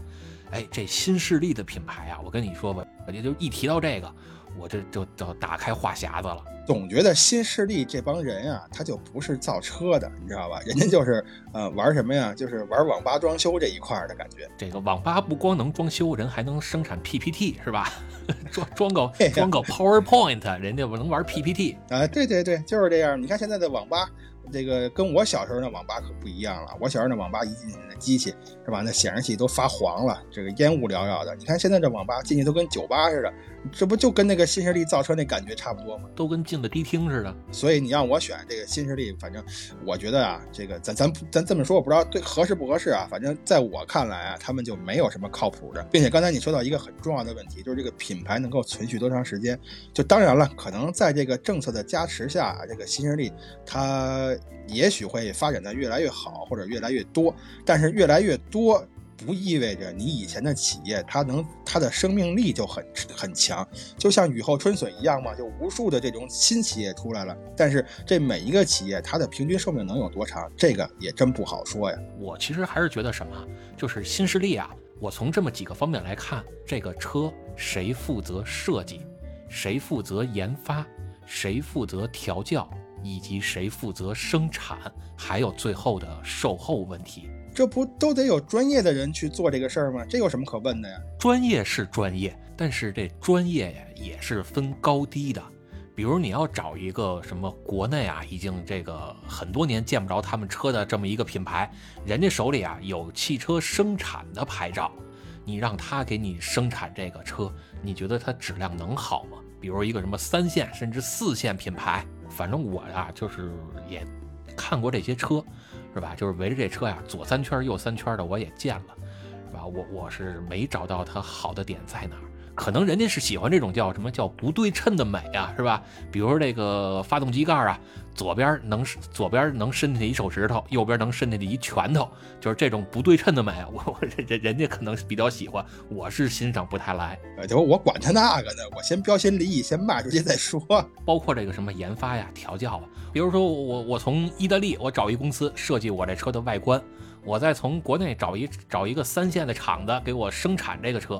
哎，这新势力的品牌啊，我跟你说吧，我就一提到这个。我这就就打开话匣子了，
总觉得新势力这帮人啊，他就不是造车的，你知道吧？人家就是 *laughs* 呃玩什么呀？就是玩网吧装修这一块的感觉。
这个网吧不光能装修，人还能生产 PPT 是吧？*laughs* 装装个装个 PowerPoint，人家不能玩 PPT
啊？对对对，就是这样。你看现在的网吧。这个跟我小时候那网吧可不一样了。我小时候那网吧一进去，那机器是吧？那显示器都发黄了，这个烟雾缭绕的。你看现在这网吧进去都跟酒吧似的，这不就跟那个新势力造车那感觉差不多吗？
都跟进了迪厅似的。
所以你让我选这个新势力，反正我觉得啊，这个咱咱咱这么说，我不知道对合适不合适啊。反正在我看来啊，他们就没有什么靠谱的，并且刚才你说到一个很重要的问题，就是这个品牌能够存续多长时间？就当然了，可能在这个政策的加持下，这个新势力它。也许会发展的越来越好，或者越来越多，但是越来越多不意味着你以前的企业它能它的生命力就很很强，就像雨后春笋一样嘛，就无数的这种新企业出来了，但是这每一个企业它的平均寿命能有多长，这个也真不好说呀。
我其实还是觉得什么，就是新势力啊，我从这么几个方面来看，这个车谁负责设计，谁负责研发，谁负责调教。以及谁负责生产，还有最后的售后问题。
这不都得有专业的人去做这个事儿吗？这有什么可问的呀？
专业是专业，但是这专业呀也是分高低的。比如你要找一个什么国内啊，已经这个很多年见不着他们车的这么一个品牌，人家手里啊有汽车生产的牌照，你让他给你生产这个车，你觉得它质量能好吗？比如一个什么三线甚至四线品牌，反正我呀就是也看过这些车，是吧？就是围着这车呀左三圈右三圈的我也见了，是吧？我我是没找到它好的点在哪。可能人家是喜欢这种叫什么叫不对称的美啊，是吧？比如说这个发动机盖啊，左边能左边能伸进去一手指头，右边能伸进去一拳头，就是这种不对称的美，*laughs* 我我人人家可能比较喜欢，我是欣赏不太来。
呃，就我管他那个呢，我先标新立异，先卖出去再说。
包括这个什么研发呀、调教啊，比如说我我从意大利我找一公司设计我这车的外观，我再从国内找一找一个三线的厂子给我生产这个车。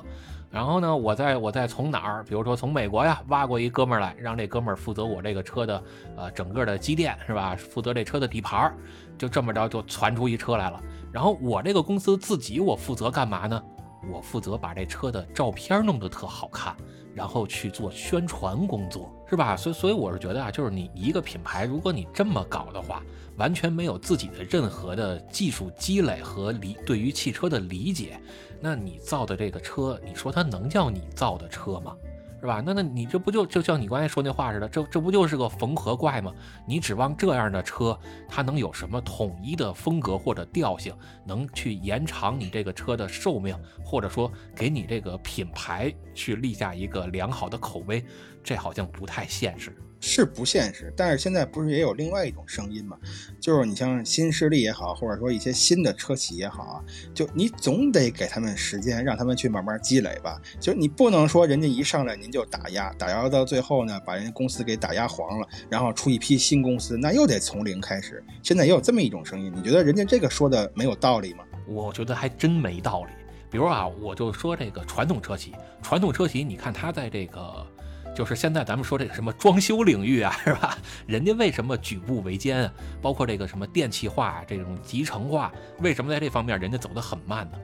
然后呢，我再我再从哪儿，比如说从美国呀，挖过一哥们儿来，让这哥们儿负责我这个车的呃整个的机电是吧？负责这车的底盘儿，就这么着就传出一车来了。然后我这个公司自己我负责干嘛呢？我负责把这车的照片弄得特好看，然后去做宣传工作，是吧？所以所以我是觉得啊，就是你一个品牌，如果你这么搞的话，完全没有自己的任何的技术积累和理对于汽车的理解。那你造的这个车，你说它能叫你造的车吗？是吧？那那你这不就就像你刚才说那话似的，这这不就是个缝合怪吗？你指望这样的车，它能有什么统一的风格或者调性，能去延长你这个车的寿命，或者说给你这个品牌去立下一个良好的口碑？这好像不太现实。
是不现实，但是现在不是也有另外一种声音吗？就是你像新势力也好，或者说一些新的车企也好啊，就你总得给他们时间，让他们去慢慢积累吧。就你不能说人家一上来您就打压，打压到最后呢，把人家公司给打压黄了，然后出一批新公司，那又得从零开始。现在也有这么一种声音，你觉得人家这个说的没有道理吗？
我觉得还真没道理。比如啊，我就说这个传统车企，传统车企，你看它在这个。就是现在咱们说这个什么装修领域啊，是吧？*laughs* 人家为什么举步维艰啊？包括这个什么电气化、这种集成化，为什么在这方面人家走得很慢呢？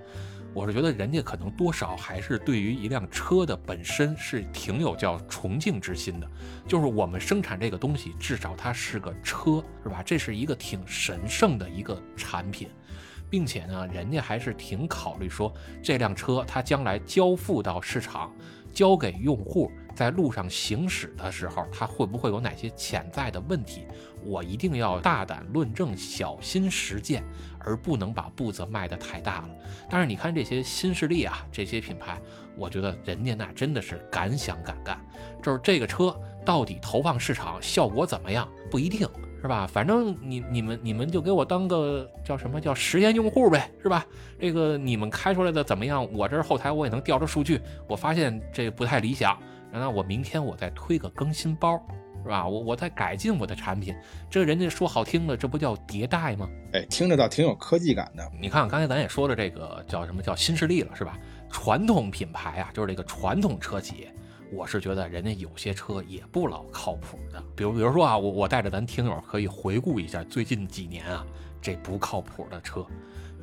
我是觉得人家可能多少还是对于一辆车的本身是挺有叫崇敬之心的。就是我们生产这个东西，至少它是个车，是吧？这是一个挺神圣的一个产品，并且呢，人家还是挺考虑说这辆车它将来交付到市场，交给用户。在路上行驶的时候，它会不会有哪些潜在的问题？我一定要大胆论证，小心实践，而不能把步子迈得太大了。但是你看这些新势力啊，这些品牌，我觉得人家那真的是敢想敢干。就是这个车到底投放市场效果怎么样，不一定是吧？反正你你们你们就给我当个叫什么叫实验用户呗，是吧？这个你们开出来的怎么样？我这儿后台我也能调着数据，我发现这不太理想。那我明天我再推个更新包，是吧？我我再改进我的产品，这人家说好听的，这不叫迭代吗？
哎，听着倒挺有科技感的。
你看，刚才咱也说了，这个叫什么叫新势力了，是吧？传统品牌啊，就是这个传统车企，我是觉得人家有些车也不老靠谱的。比如，比如说啊，我我带着咱听友可以回顾一下最近几年啊，这不靠谱的车。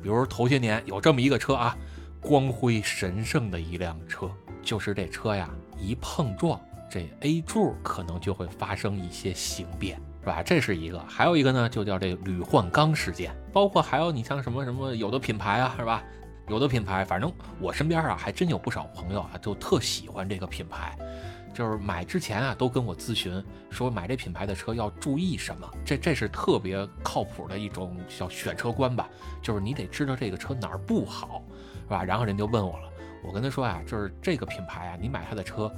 比如头些年有这么一个车啊，光辉神圣的一辆车。就是这车呀，一碰撞，这 A 柱可能就会发生一些形变，是吧？这是一个，还有一个呢，就叫这铝换钢事件。包括还有你像什么什么，有的品牌啊，是吧？有的品牌，反正我身边啊，还真有不少朋友啊，就特喜欢这个品牌。就是买之前啊，都跟我咨询说买这品牌的车要注意什么。这这是特别靠谱的一种小选车观吧？就是你得知道这个车哪儿不好，是吧？然后人就问我了。我跟他说啊，就是这个品牌啊，你买他的车，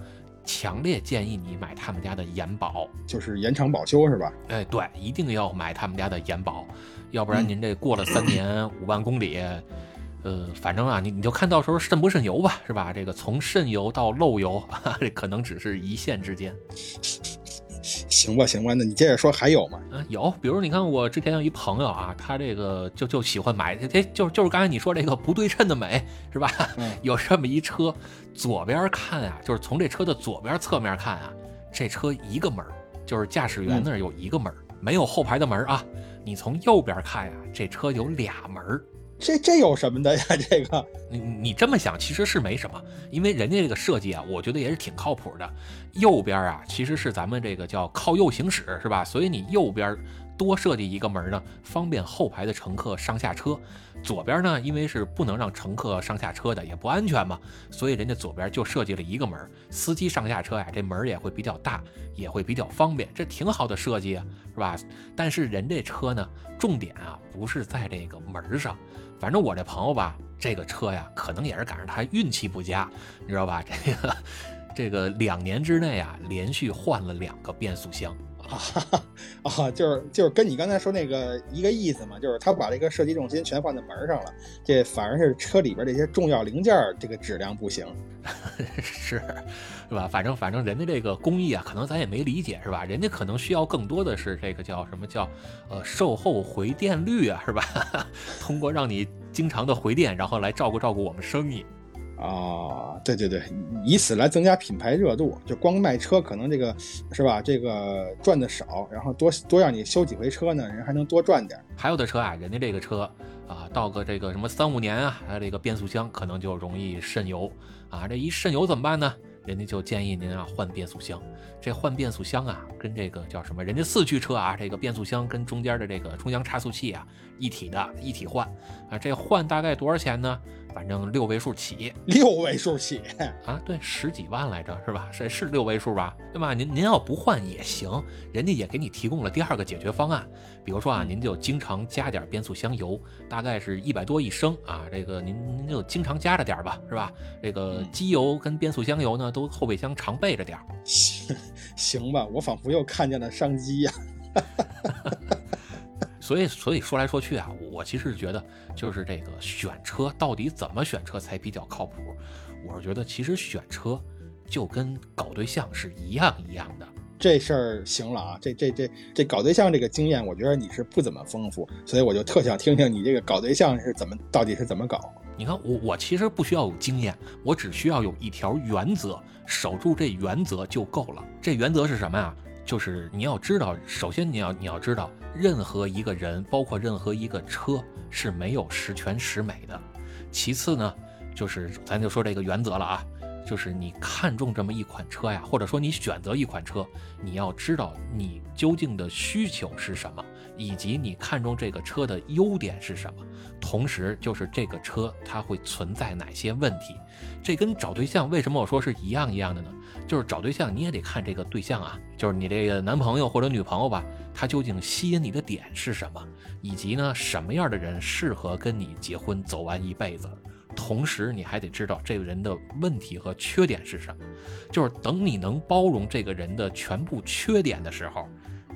强烈建议你买他们家的延保，
就是延长保修是吧？
哎，对，一定要买他们家的延保，要不然您这过了三年五万公里，呃，反正啊，你你就看到时候渗不渗油吧，是吧？这个从渗油到漏油，*laughs* 这可能只是一线之间。
行吧，行吧，那你接着说，还有吗？
嗯，有，比如你看，我之前有一朋友啊，他这个就就喜欢买，哎，就就是刚才你说这个不对称的美，是吧？有这么一车，左边看啊，就是从这车的左边侧面看啊，这车一个门就是驾驶员那儿有一个门没有后排的门啊，你从右边看呀，这车有俩门儿。
这这有什么的呀？这个
你你这么想其实是没什么，因为人家这个设计啊，我觉得也是挺靠谱的。右边啊，其实是咱们这个叫靠右行驶，是吧？所以你右边多设计一个门呢，方便后排的乘客上下车。左边呢，因为是不能让乘客上下车的，也不安全嘛，所以人家左边就设计了一个门，司机上下车呀，这门也会比较大，也会比较方便，这挺好的设计啊，是吧？但是人这车呢，重点啊不是在这个门上。反正我这朋友吧，这个车呀，可能也是赶上他运气不佳，你知道吧？这个，这个两年之内啊，连续换了两个变速箱。
啊 *laughs* 啊，就是就是跟你刚才说那个一个意思嘛，就是他把这个设计重心全放在门上了，这反而是车里边这些重要零件这个质量不行，*laughs*
是，是吧？反正反正人家这个工艺啊，可能咱也没理解，是吧？人家可能需要更多的是这个叫什么叫呃售后回电率啊，是吧？*laughs* 通过让你经常的回电，然后来照顾照顾我们生意。
啊，对对对，以此来增加品牌热度。就光卖车，可能这个是吧？这个赚的少，然后多多让你修几回车呢，人还能多赚点。
还有的车啊，人家这个车啊，到个这个什么三五年啊，它这个变速箱可能就容易渗油啊。这一渗油怎么办呢？人家就建议您啊换变速箱。这换变速箱啊，跟这个叫什么？人家四驱车啊，这个变速箱跟中间的这个中央差速器啊一体的，一体换啊。这换大概多少钱呢？反正六位数起，*laughs*
六位数起
啊，对，十几万来着，是吧？是是六位数吧？对吧？您您要不换也行，人家也给你提供了第二个解决方案，比如说啊，您就经常加点变速箱油，大概是一百多一升啊，这个您您就经常加着点吧，是吧？这个机油跟变速箱油呢，都后备箱常备着点。
行 *laughs* 行吧，我仿佛又看见了商机呀。*laughs*
所以，所以说来说去啊，我其实觉得就是这个选车到底怎么选车才比较靠谱？我是觉得其实选车就跟搞对象是一样一样的。
这事儿行了啊，这这这这搞对象这个经验，我觉得你是不怎么丰富，所以我就特想听听你这个搞对象是怎么，到底是怎么搞？
你看我我其实不需要有经验，我只需要有一条原则，守住这原则就够了。这原则是什么呀？就是你要知道，首先你要你要知道，任何一个人，包括任何一个车是没有十全十美的。其次呢，就是咱就说这个原则了啊，就是你看中这么一款车呀，或者说你选择一款车，你要知道你究竟的需求是什么，以及你看中这个车的优点是什么，同时就是这个车它会存在哪些问题。这跟找对象为什么我说是一样一样的呢？就是找对象，你也得看这个对象啊，就是你这个男朋友或者女朋友吧，他究竟吸引你的点是什么，以及呢什么样的人适合跟你结婚走完一辈子。同时，你还得知道这个人的问题和缺点是什么。就是等你能包容这个人的全部缺点的时候，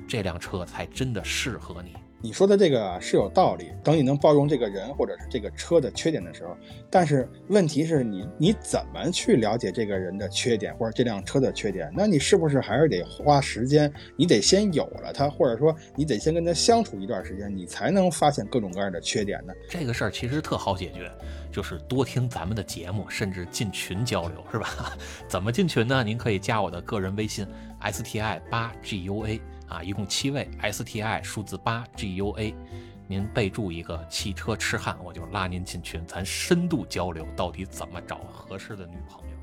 这辆车才真的适合你。
你说的这个是有道理。等你能包容这个人或者是这个车的缺点的时候，但是问题是你你怎么去了解这个人的缺点或者这辆车的缺点？那你是不是还是得花时间？你得先有了它，或者说你得先跟他相处一段时间，你才能发现各种各样的缺点呢？
这个事儿其实特好解决，就是多听咱们的节目，甚至进群交流，是吧？*laughs* 怎么进群呢？您可以加我的个人微信 s t i 八 g u a。啊，一共七位，STI 数字八 GUA，您备注一个汽车痴汉，我就拉您进群，咱深度交流，到底怎么找合适的女朋友。